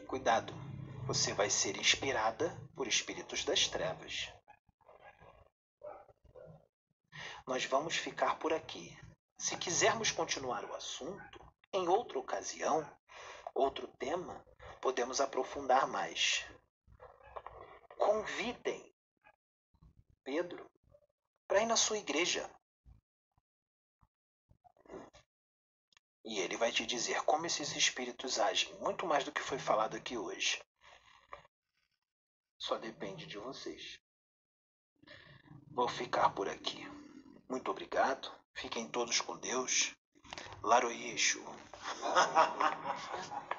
Cuidado, você vai ser inspirada por espíritos das trevas. Nós vamos ficar por aqui. Se quisermos continuar o assunto, em outra ocasião, outro tema, podemos aprofundar mais. convidem Pedro para ir na sua igreja. E ele vai te dizer como esses espíritos agem, muito mais do que foi falado aqui hoje. Só depende de vocês. Vou ficar por aqui. Muito obrigado. Fiquem todos com Deus. Laroyeixo. <laughs>